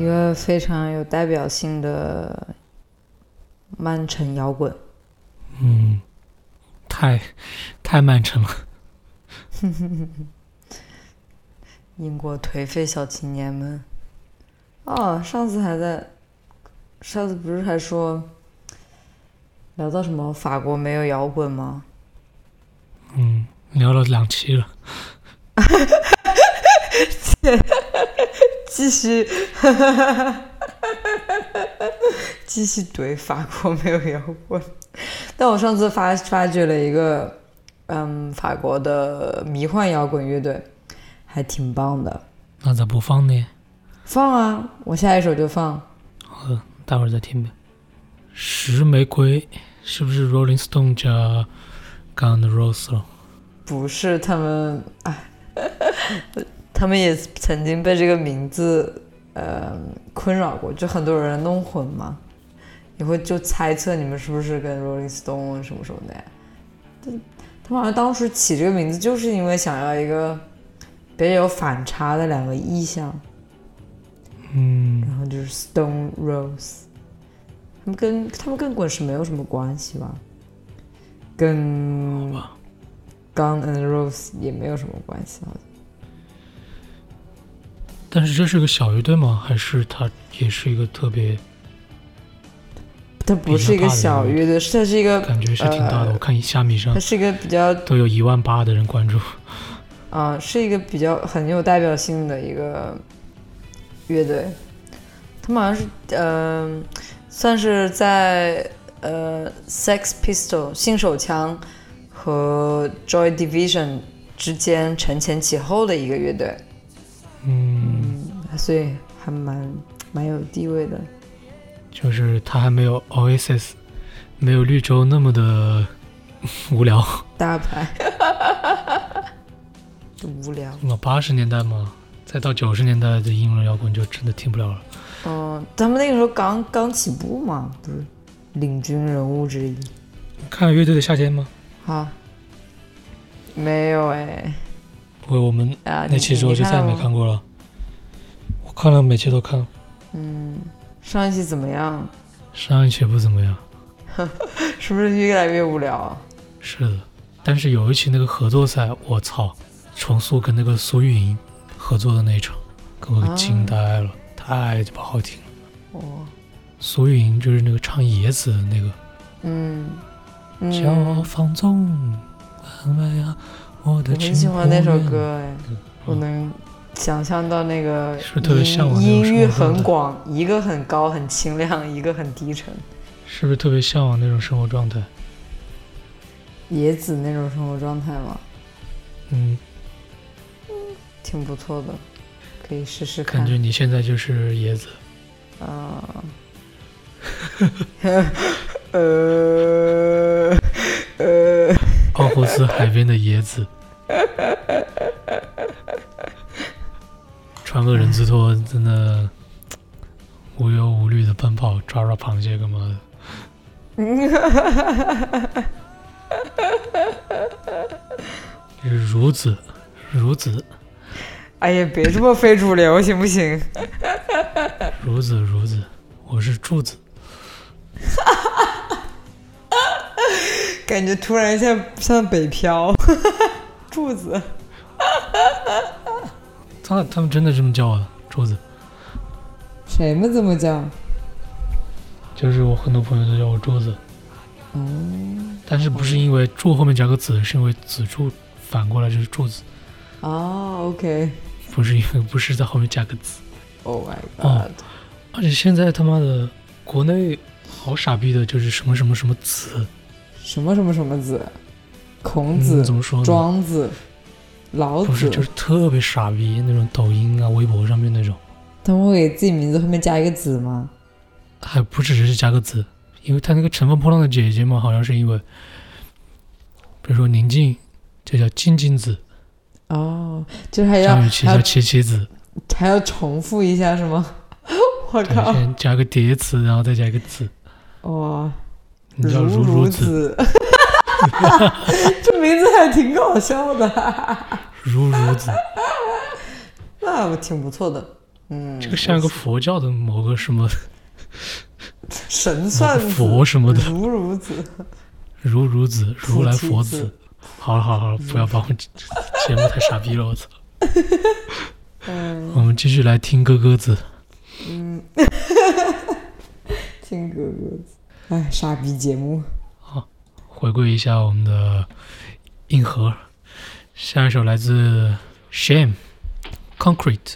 一个非常有代表性的曼城摇滚。嗯，太太曼城了。英国颓废小青年们。哦，上次还在，上次不是还说聊到什么法国没有摇滚吗？嗯，聊了两期了。继续，继续怼法国没有摇滚。但我上次发发掘了一个，嗯，法国的迷幻摇滚乐队，还挺棒的。那咋不放呢？放啊，我下一首就放。好的，待会儿再听呗。石玫瑰是不是 Rolling Stone 加 Gun Rose 了？不是他们，哎，他们也曾经被这个名字呃困扰过，就很多人弄混嘛，也会就猜测你们是不是跟 Rolling Stone 什么什么的呀。就他们好像当时起这个名字，就是因为想要一个比较有反差的两个意象，嗯，然后就是 Stone Rose，他们跟他们跟滚石没有什么关系吧，跟 Gun and Rose 也没有什么关系，好像。但是这是个小乐队吗？还是它也是一个特别它不是一个小乐队，是它是一个，感觉是挺大的？呃我看虾米上它是一个比较都有一万八的人关注。啊、是一个比较很有代表性的一个乐队。他们好像是嗯、算是在呃 Sex Pistol 新手枪和 Joy Division 之间承前启后的一个乐队，嗯，所以还蛮蛮有地位的。就是他还没有 Oasis，没有绿洲那么的无聊。大牌，无聊。那八十年代嘛，再到九十年代的英伦摇滚就真的听不了了。嗯，他们那个时候刚刚起步嘛，不是领军人物之一。看了乐队的夏天吗？好，没有哎，我我们啊，那期之后就再也没看过。过了。我看了，每期都看。嗯，上一期怎么样？上一期不怎么样，是不是越来越无聊啊？是的。但是有一期那个合作赛，我操，重塑跟那个苏运莹合作的那一场，给我惊呆了，太鸡巴好听了。哦，苏运莹就是那个唱野子的那个。嗯叫我嗯，放纵，完美啊，我的很喜欢那首歌哎，我能想象到那个音域很广，一个很高很清亮，一个很低沉，是不是特别向往那种生活状态？野子那种生活状态吗，嗯，挺不错的，可以试试看感觉你现在就是野子。啊。呃 呃，奥胡斯海边的椰子，穿个人字拖，真的无忧无虑的奔跑，抓抓螃蟹干嘛的？孺子，孺子，哎呀，别这么非主流行不行？孺子，孺子，我是柱子。感觉突然像像北漂，柱子。他他们真的这么叫我的，柱子。谁们这么叫？就是我很多朋友都叫我柱子，哦，但是不是因为柱后面加个子，是因为子柱反过来就是柱子，哦，OK。不是因为不是在后面加个子。Oh my 哦 god！而且现在他妈的国内好傻逼的，就是什么什么什么子，什么什么什么子？孔子嗯、、怎么说呢？庄子、老子不是，，就是特别傻逼那种抖音啊、微博上面那种，他们会给自己名字后面加一个子吗？还不只是加个子，因为他那个乘风破浪的姐姐嘛，好像是因为，比如说宁静就叫静静子，哦，就是还要张雨绮叫琪琪子，还要重复一下是吗？我，靠！先加个叠词，然后再加一个子，哇，你叫如如子，子，这名字还挺搞笑的，如如子，那我挺不错的。嗯，这个像一个佛教的某个什么 神算个佛什么的，如如子，如如子，如来佛子子。好了好了好了，不要把我们节节目太傻逼了，我操！嗯我们继续来听歌歌子。嗯，听哥哥子，哎，傻逼节目，好回归一下我们的硬核，下一首来自 Shame，Concrete。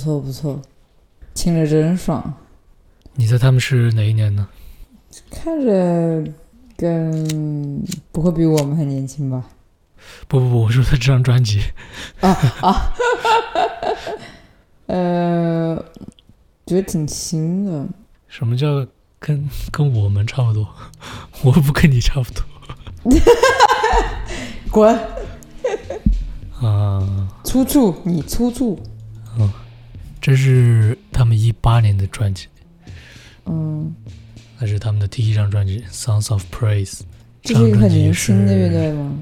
错不错，听着真爽，你猜他们是哪一年呢？看着跟不会比我们还年轻吧？不不不，我说他这张专辑，啊啊。呃，觉得挺新的，什么叫跟跟我们差不多？我不跟你差不多。滚，啊。出处你出处，这是他们一八年的专辑，嗯，那是他们的第一张专辑《Songs of Praise》。这是一个很年是轻的乐队吗？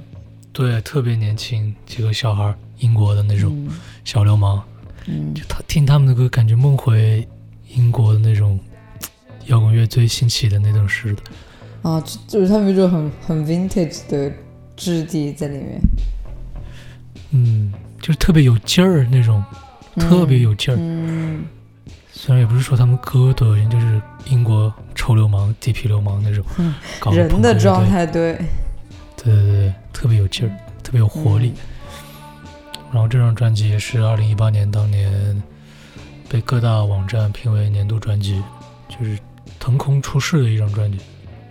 对，特别年轻，几个小孩儿，英国的那种嗯小流氓。嗯就他听他们的歌，感觉梦回英国的那种摇滚乐最兴起的那种时的。啊，就就是他们有一种很很 vintage 的质地在里面，嗯，就是特别有劲儿那种，特别有劲儿。嗯虽然也不是说他们歌多有劲，就是英国臭流氓、地痞流氓那种嗯，搞人的状，态对，对对对，特别有劲儿，特别有活力。然后这张专辑也是二零一八年当年被各大网站评为年度专辑，就是腾空出世的一张专辑。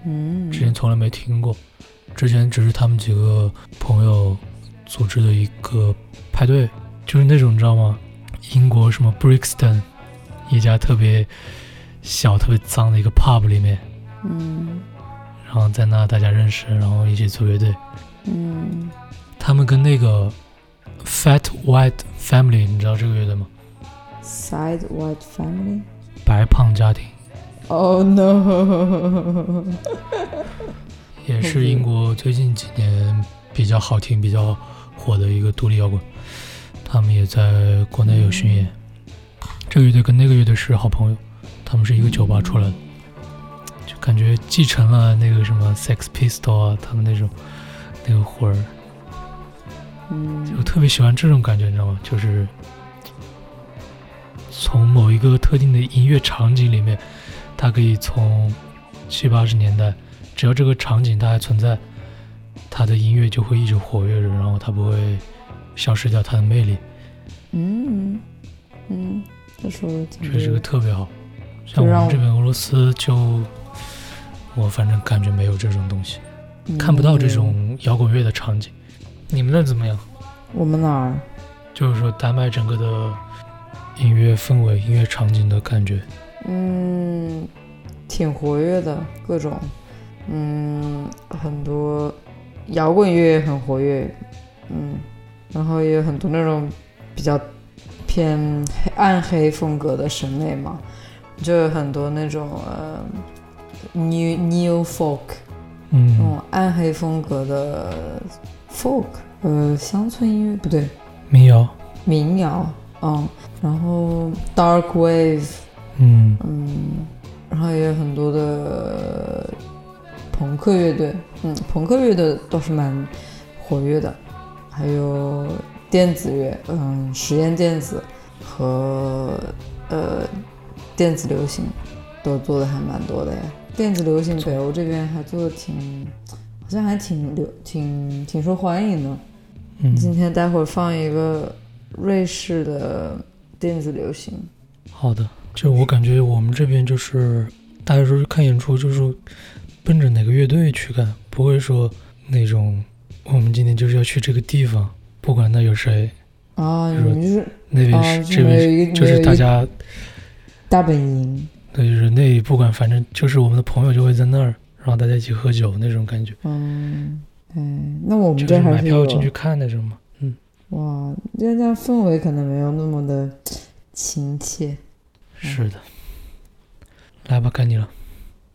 嗯，之前从来没听过，之前只是他们几个朋友组织的一个派对，就是那种你知道吗？英国什么 Brixton 一家特别小、特别脏的一个 pub 里面，嗯然后在那大家认识，然后一起组乐队。嗯，他们跟那个 Fat White Family，你知道这个乐队吗？Side White Family。白胖家庭 Oh no！也是英国最近几年比较好听、比较火的一个独立摇滚。他们也在国内有巡演。这个乐队跟那个乐队是好朋友，他们是一个酒吧出来的，就感觉继承了那个什么 Sex Pistol 啊，他们那种那个魂儿。我嗯特别喜欢这种感觉，你知道吗？就是从某一个特定的音乐场景里面，它可以从七八十年代，只要这个场景它还存在，它的音乐就会一直活跃着，然后它不会消失掉它的魅力，嗯嗯，他说的挺确实这个。特别好。像我们这边俄罗斯就，我反正感觉没有这种东西，嗯看不到这种摇滚乐的场景。你们那怎么样？我们哪儿？就是说丹麦整个的音乐氛围、音乐场景的感觉。嗯，挺活跃的，各种，嗯，很多摇滚乐也很活跃，嗯，然后也有很多那种比较偏黑暗黑风格的审美嘛，就有很多那种呃 new new folk 嗯。那嗯种暗黑风格的 folk，呃，乡村音乐不对，民谣，民谣，嗯，然后 dark wave。嗯。嗯，然后也有很多的朋克乐队，嗯，朋克乐队倒是蛮活跃的，还有电子乐，嗯，实验电子和呃电子流行都做的还蛮多的呀。电子流行北欧这边还做的挺，好像还挺流挺挺受欢迎的。嗯今嗯，天待会儿放一个瑞士的电子流行，好的。就我感觉我们这边就是大家说看演出就是奔着哪个乐队去看，不会说那种我们今天就是要去这个地方，不管那有谁，啊，就是你们是那边啊，是、这边就没有一个就是大家大本营，对就是那不管反正就是我们的朋友就会在那儿，然后大家一起喝酒那种感觉，嗯，嗯，那我们就是买这还是有票进去看那种嘛。嗯，哇，这样氛围可能没有那么的亲切。是的。来吧，该你了。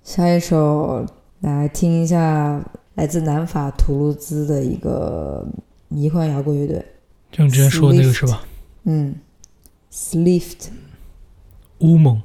下一首来听一下来自南法图卢兹的一个迷幻摇滚乐队，就你之前说的那个是吧？嗯，Slift。乌蒙。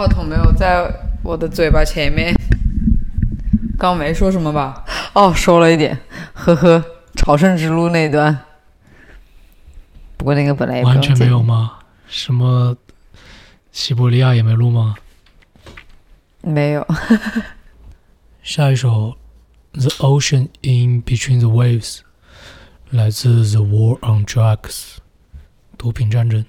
话筒没有在我的嘴巴前面。刚没说什么吧？哦说了一点呵呵朝圣之路那一段。不过那个本来也完全没有吗？什么西伯利亚也没录吗？没有。下一首 the ocean in between the waves 来自 the war on drugs 毒品战争。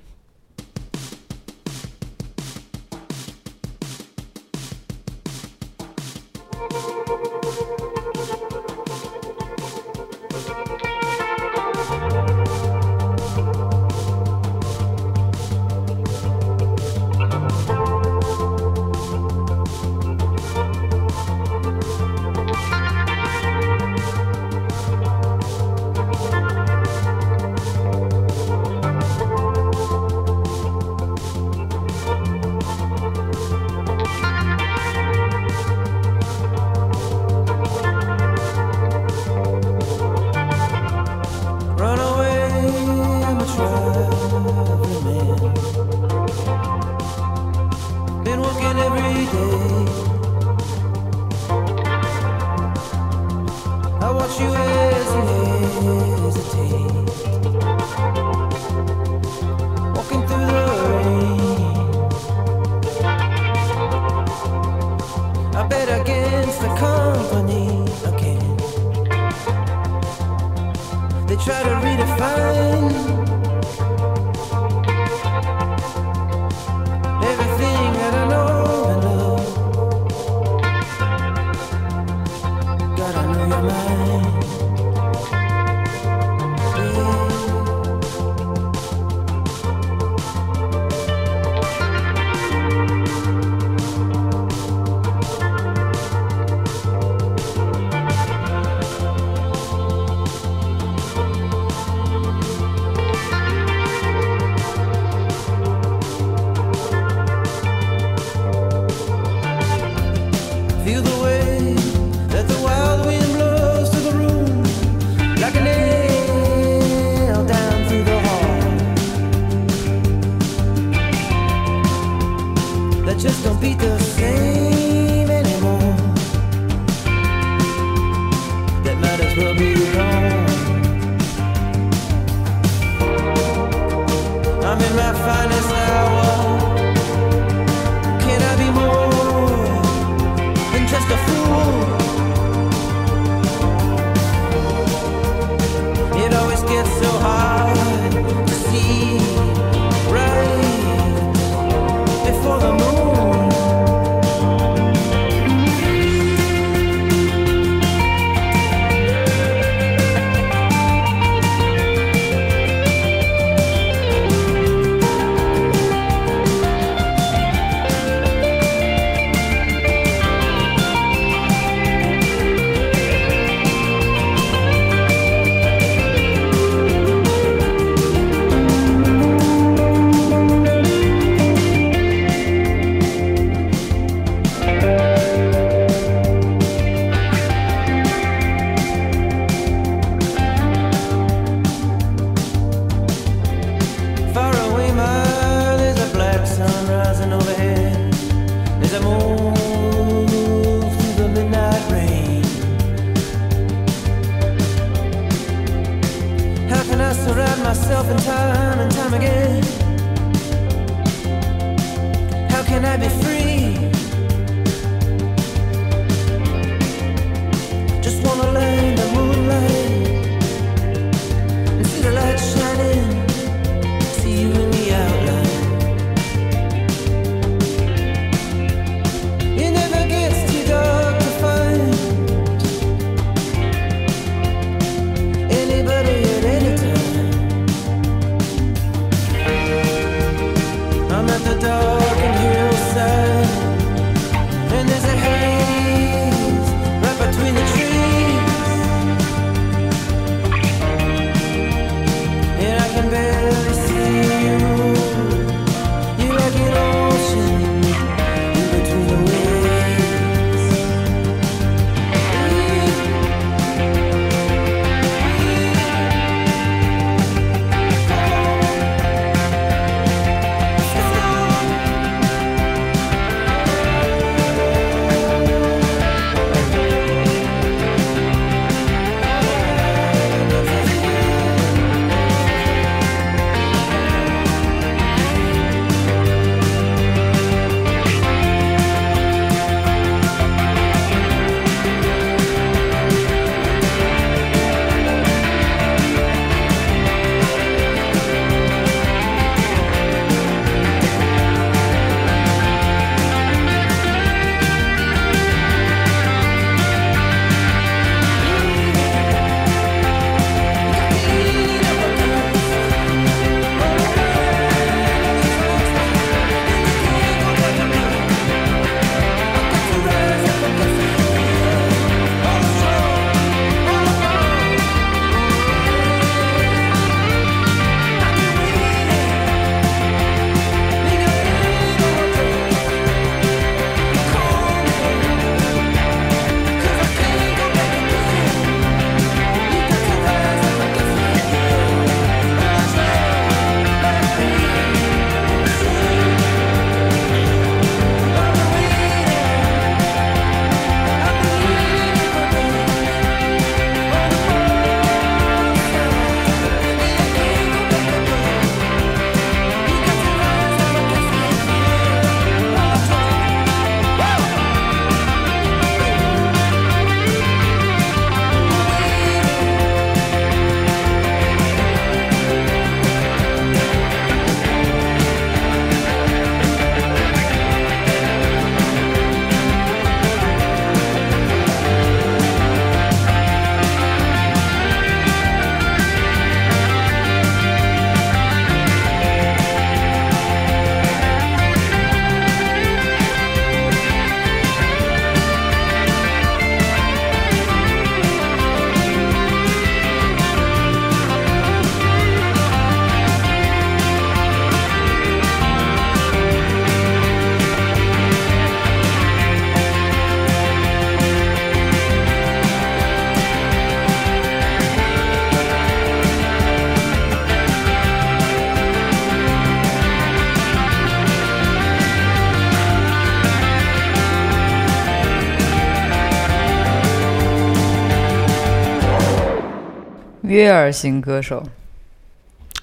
悦耳型歌手，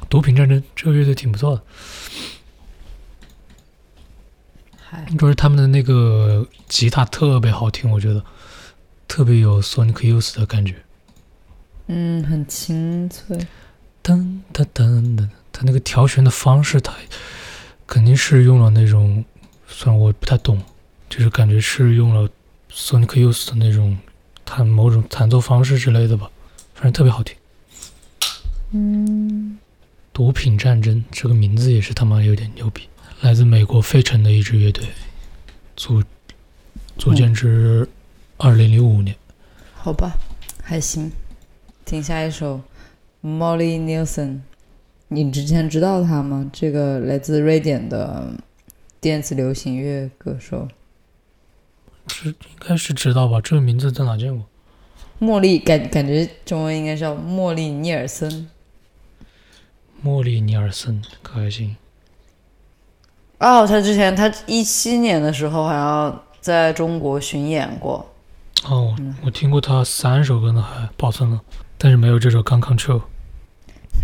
毒品战争这个乐队挺不错的，嗨，就是他们的那个吉他特别好听，我觉得特别有 Sonic Youth 的感觉。嗯，很清脆，噔噔噔噔，他那个调弦的方式，他肯定是用了那种，虽然我不太懂，就是感觉是用了 Sonic Youth 的那种弹某种弹奏方式之类的吧，反正特别好听。嗯，毒品战争这个名字也是他妈有点牛逼，来自美国费城的一支乐队，组组建至二零零五年。好吧，还行。听下一首，Molly Nielsen，你之前知道他吗？这个来自瑞典的电子流行乐歌手，是应该是知道吧？这个名字在哪见过？茉莉感感觉中文应该叫茉莉尼尔森。莫里尼尔森，可还行。哦，他之前他一七年的时候好像在中国巡演过。哦，我听过他三首歌呢，还保存了，但是没有这首《Gun Control》。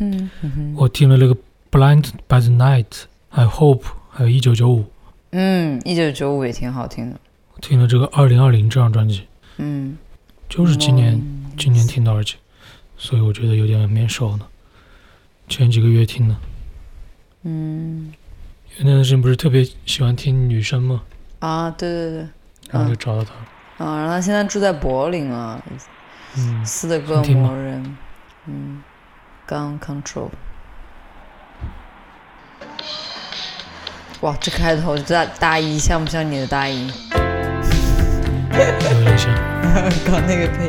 嗯嗯我听了那个《Blind by the Night》，还有《Hope》，还有一九九五，嗯，一九九五也挺好听的。我听了这个二零二零这张专辑，嗯，就是今年、嗯今年听的，而且，所以我觉得有点面熟呢。前几个月听的，嗯因为那段时间不是特别喜欢听女生吗，啊，对对对，然后就找到他了。啊，然后他现在住在柏林啊，嗯，斯德哥摩人。嗯，Gun Control。哇，这开头大大衣像不像你的大衣？有点像。刚那个配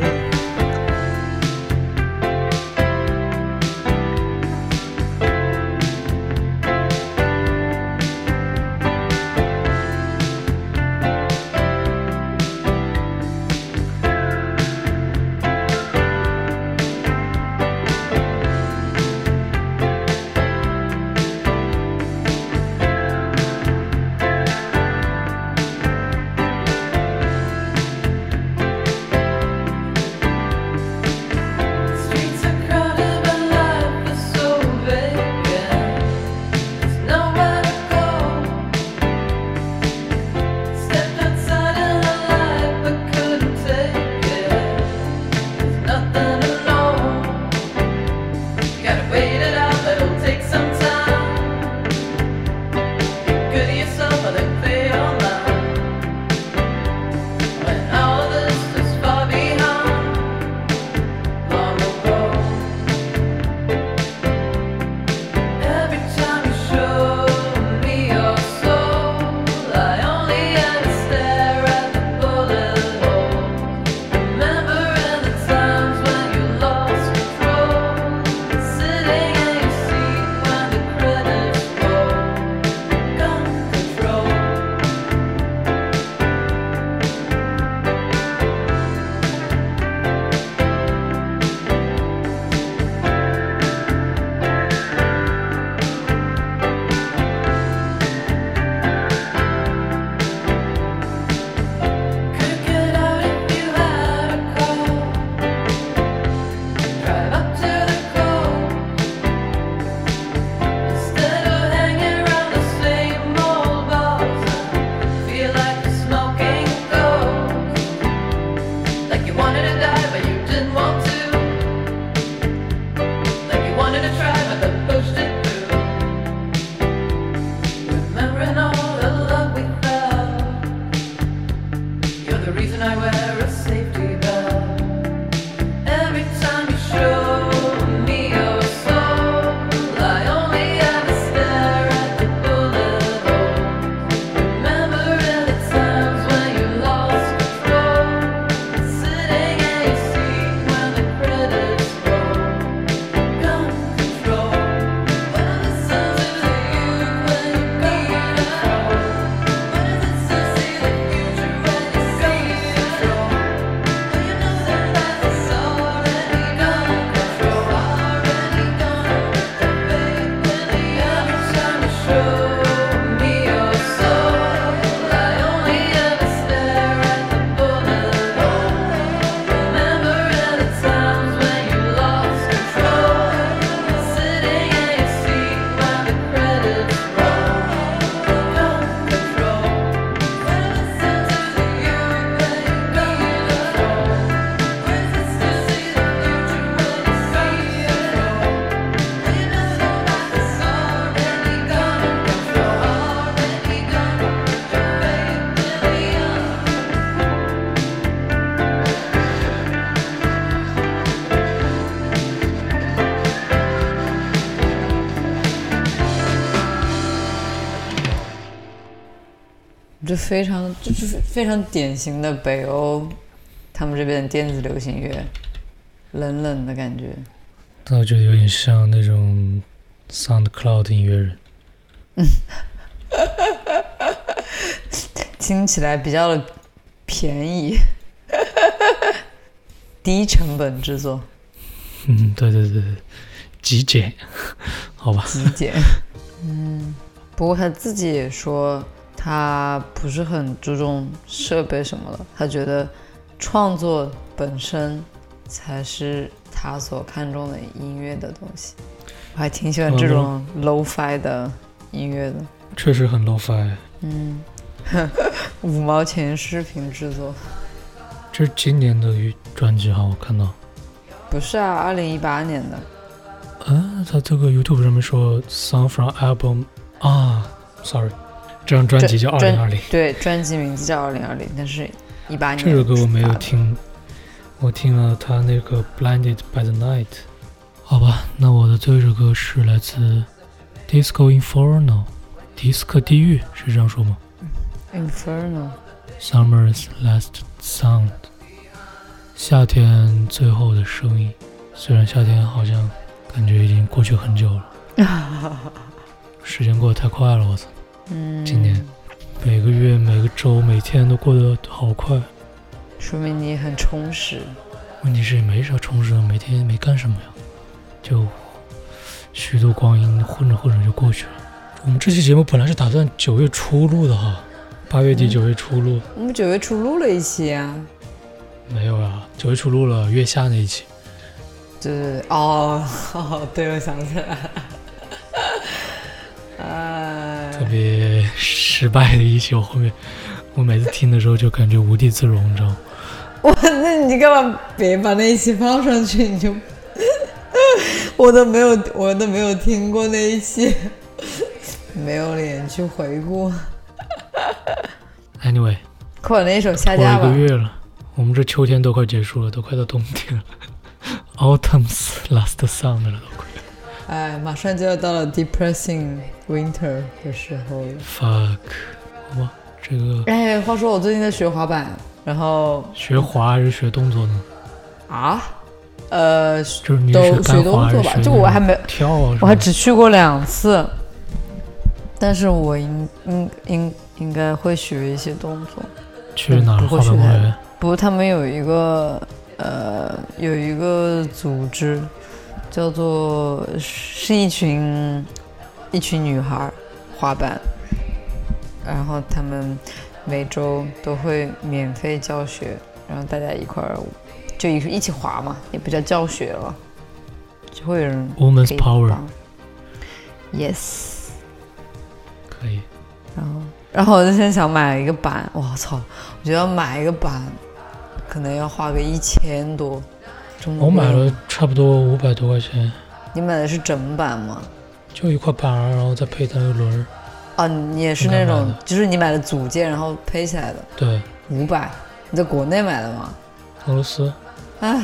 这非常就是非常典型的北欧，他们这边的电子流行乐，冷冷的感觉。但我觉得有点像那种 SoundCloud 音乐人。嗯 听起来比较的便宜，低成本制作，嗯，对对对对，极简，好吧。极简。嗯，不过他自己也说，他不是很注重设备什么的，他觉得创作本身才是他所看重的音乐的东西。我还挺喜欢这种 low-fi 的音乐的。确实很 low-fi。嗯，五毛钱视频制作。这是今年的专辑哈，我看到。不是啊，二零一八年的。啊，他这个 YouTube 上面说 Song from Album 啊，Sorry，这张专辑叫二零二零。对，专辑名字叫二零二零，但是一八年。这首歌我没有听，我听了他那个 Blinded by the Night。好吧，那我的最后一首歌是来自 Disco Inferno，迪斯科地狱是这样说吗 Inferno。？Summer's Last Sound，夏天最后的声音。虽然夏天好像感觉已经过去很久了，时间过得太快了，我操！嗯，今年每个月、每个周、每天都过得好快。说明你很充实。问题是也没啥充实的，每天也没干什么呀，就虚度光阴，混着混着就过去了。我们这期节目本来是打算九月初录的哈，八月底九月初录，我们九月初录了一期啊。没有啊，九月初录了月下那一期。对对对，哦 哦，对，我想起来了。哎，特别失败的一期，我后面我每次听的时候就感觉无地自容，你知道吗？我那你干嘛别把那一期放上去？你就 我都没有，我都没有听过那一期，没有脸去回顾。Anyway，快把那一首下过架吧一个。月了，我们这秋天都快结束了，都快到冬天了，Autumn's last sound 了都快。哎，马上就要到了 depressing winter 的时候了。Fuck，好吧，这个哎，话说我最近在学滑板，然后学滑还是学动作呢？啊，呃，就是你都学动作吧就我还没跳我还只去过两次，但是我应应应应该会学一些动作。去哪儿滑板公园？不过他们有一个呃有一个组织，叫做是一群一群女孩滑板，然后他们每周都会免费教学，然后大家一块儿就一一起滑嘛，也不叫教学了，就会有人 Woman's Power。Yes，。可以，然后，然后我就现在想买一个板，我操！我觉得要买一个板，可能要花个一千多。我买了差不多五百多块钱，你买的是整板吗？就一块板儿，然后再配它那个轮儿。啊，你也是那种，就是你买的组件，然后配起来的，对，五百。你在国内买的吗？俄罗斯唉，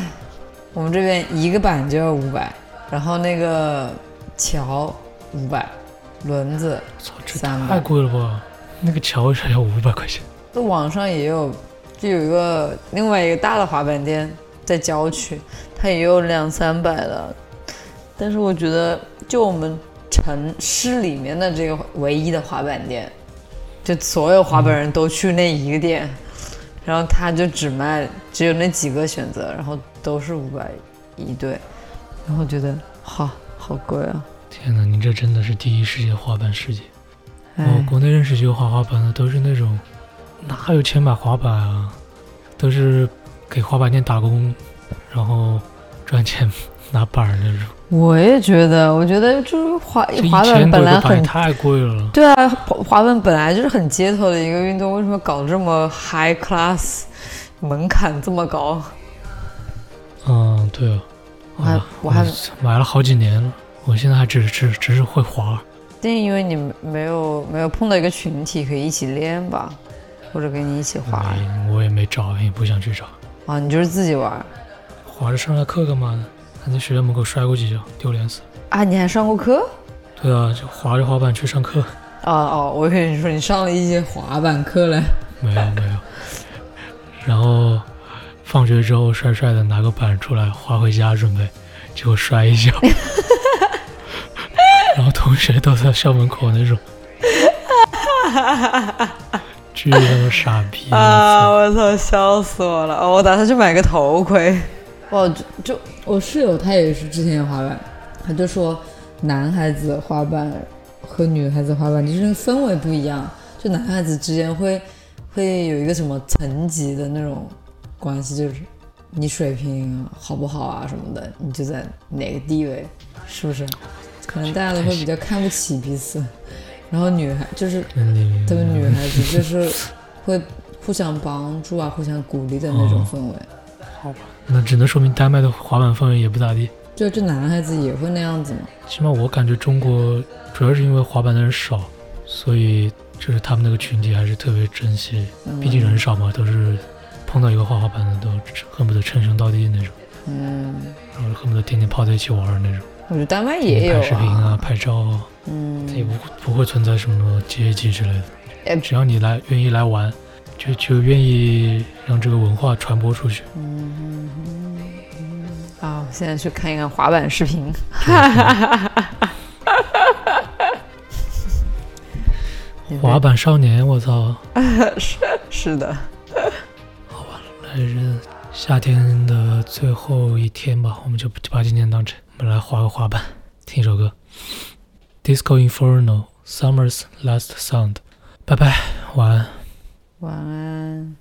我们这边一个板就要五百，然后那个桥五百，轮子操，这三太。贵了吧？那个桥为啥要五百块钱？那网上也有，就有一个另外一个大的滑板店在郊区，它也有两三百的，但是我觉得就我们城市里面的这个唯一的滑板店，就所有滑板人都去那一个店，然后他就只卖只有那几个选择，然后都是五百一对，然后觉得好好贵啊！天哪，你这真的是第一世界滑板世界。我哎，国内认识几个滑滑板的，都是那种哪有钱买滑板啊？都是给滑板店打工，然后赚钱拿板儿那种。我也觉得，我觉得就是滑滑板本来很太贵了。对啊，滑滑板本来就是很街头的一个运动，为什么搞这么 high class，门槛这么高？嗯，对啊。我还啊我还买了好几年了，我现在还只只只是会滑。但因为你没有没有碰到一个群体可以一起练吧，或者跟你一起滑我也没找，也不想去找。啊，你就是自己玩滑着上下课干嘛呢？还在学校门口摔过几跤，丢脸死了。啊？你还上过课？对啊，就滑着滑板去上课。哦哦，我以为你说你上了一节滑板课嘞。没有没有。然后放学之后帅帅的拿个板出来滑回家准备，结果摔一跤，然后同学都在校门口那种，巨他妈傻逼！啊！我我操，笑死我了！哦我打算去买个头盔。哦，就就我室友他也是之前滑板，他就说男孩子滑板和女孩子滑板就是那个氛围不一样，就男孩子之间会会有一个什么层级的那种关系，就是你水平好不好啊什么的，你就在哪个地位，是不是？可能大家都会比较看不起彼此，然后女孩就是他们女孩子就是会互相帮助啊，互相鼓励的那种氛围。好吧那只能说明丹麦的滑板氛围也不咋地。就这男孩子也会那样子吗？起码我感觉中国主要是因为滑板的人少，所以就是他们那个群体还是特别珍惜，嗯毕竟人少嘛，都是碰到一个滑滑板的都恨不得称兄道弟那种，嗯，然后恨不得天天泡在一起玩儿那种。我觉得丹麦也有拍视频啊，拍照啊，它也嗯，不不会存在什么阶级之类的。哎只要你来愿意来玩，就就愿意让这个文化传播出去。嗯啊，我现在去看一看滑板视频。滑板少年，我操！是 是的，好吧来日夏天的最后一天吧，我们就就把今天当成，我们来滑个滑板，听一首歌，《Disco Inferno》，Summer's Last Sound。拜拜，晚安。晚安。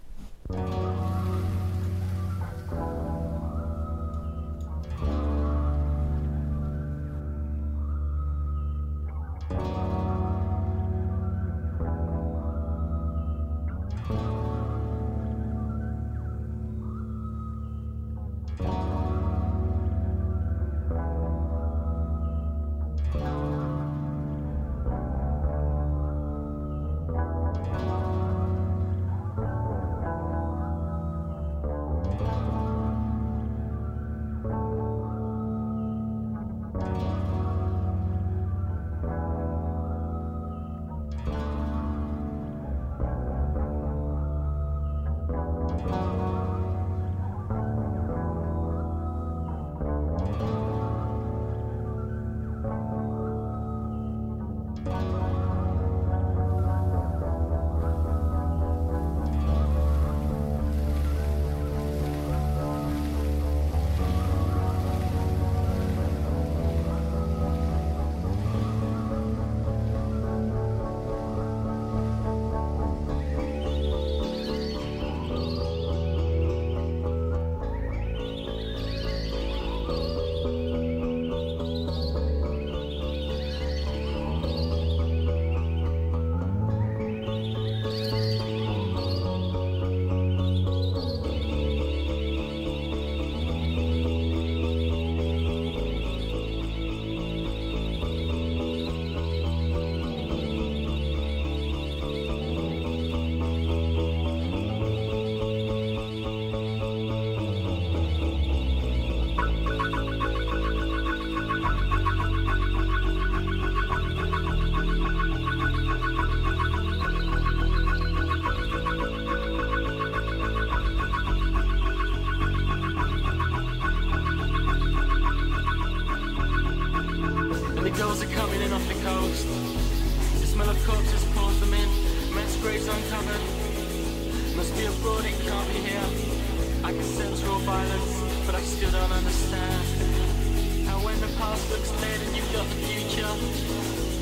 Looks dead and you've got the future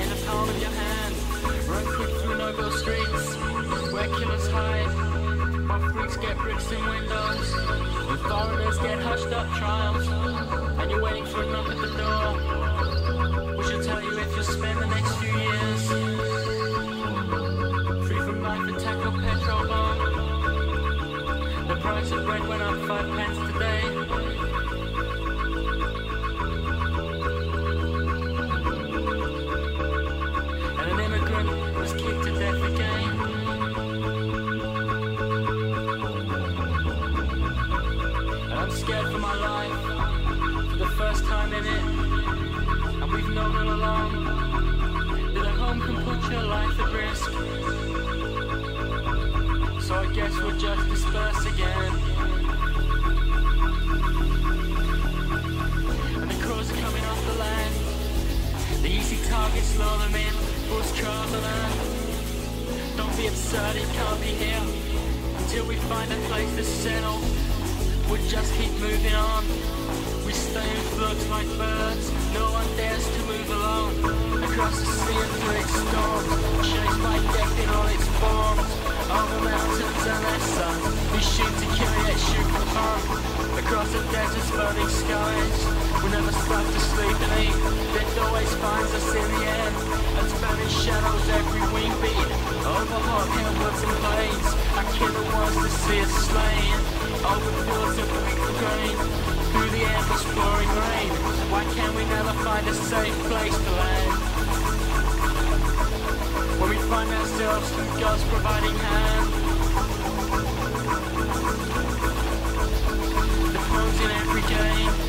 in the palm of your hand. Run quick through noble streets where killers hide. While freaks get bricks in windows. And foreigners get hushed up triumphs. And you're waiting for a knock at the door. We should tell you if you'll spend the next few years free from life and tackle petrol bomb. The price of bread went up five pence today. Scared for my life for the first time in it. And we've known all along that a home can put your life at risk. So I guess we'll just disperse again. And the crows are coming off the land. The easy targets lure them in. Bush cars on earth. Don't be absurd, it can't be here. Until we find a place to settle. We'll just keep moving on. We stay in flux like birds. No one dares to move alone. Across the sea and through its storms. Chased by death in all its forms. On the mountains and their sun. We shoot to kill yet shoot for fun. Across the desert's burning skies. We never stop to sleep and eat. Death always finds us in the end. And Spanish shadows every wing beat. Over hot hillwoods and plains. Our killer wants to see us slain. Open fields of green grain, through the endless pouring rain. Why can we never find a safe place to land? When we find ourselves in God's providing hand. The phones in every game.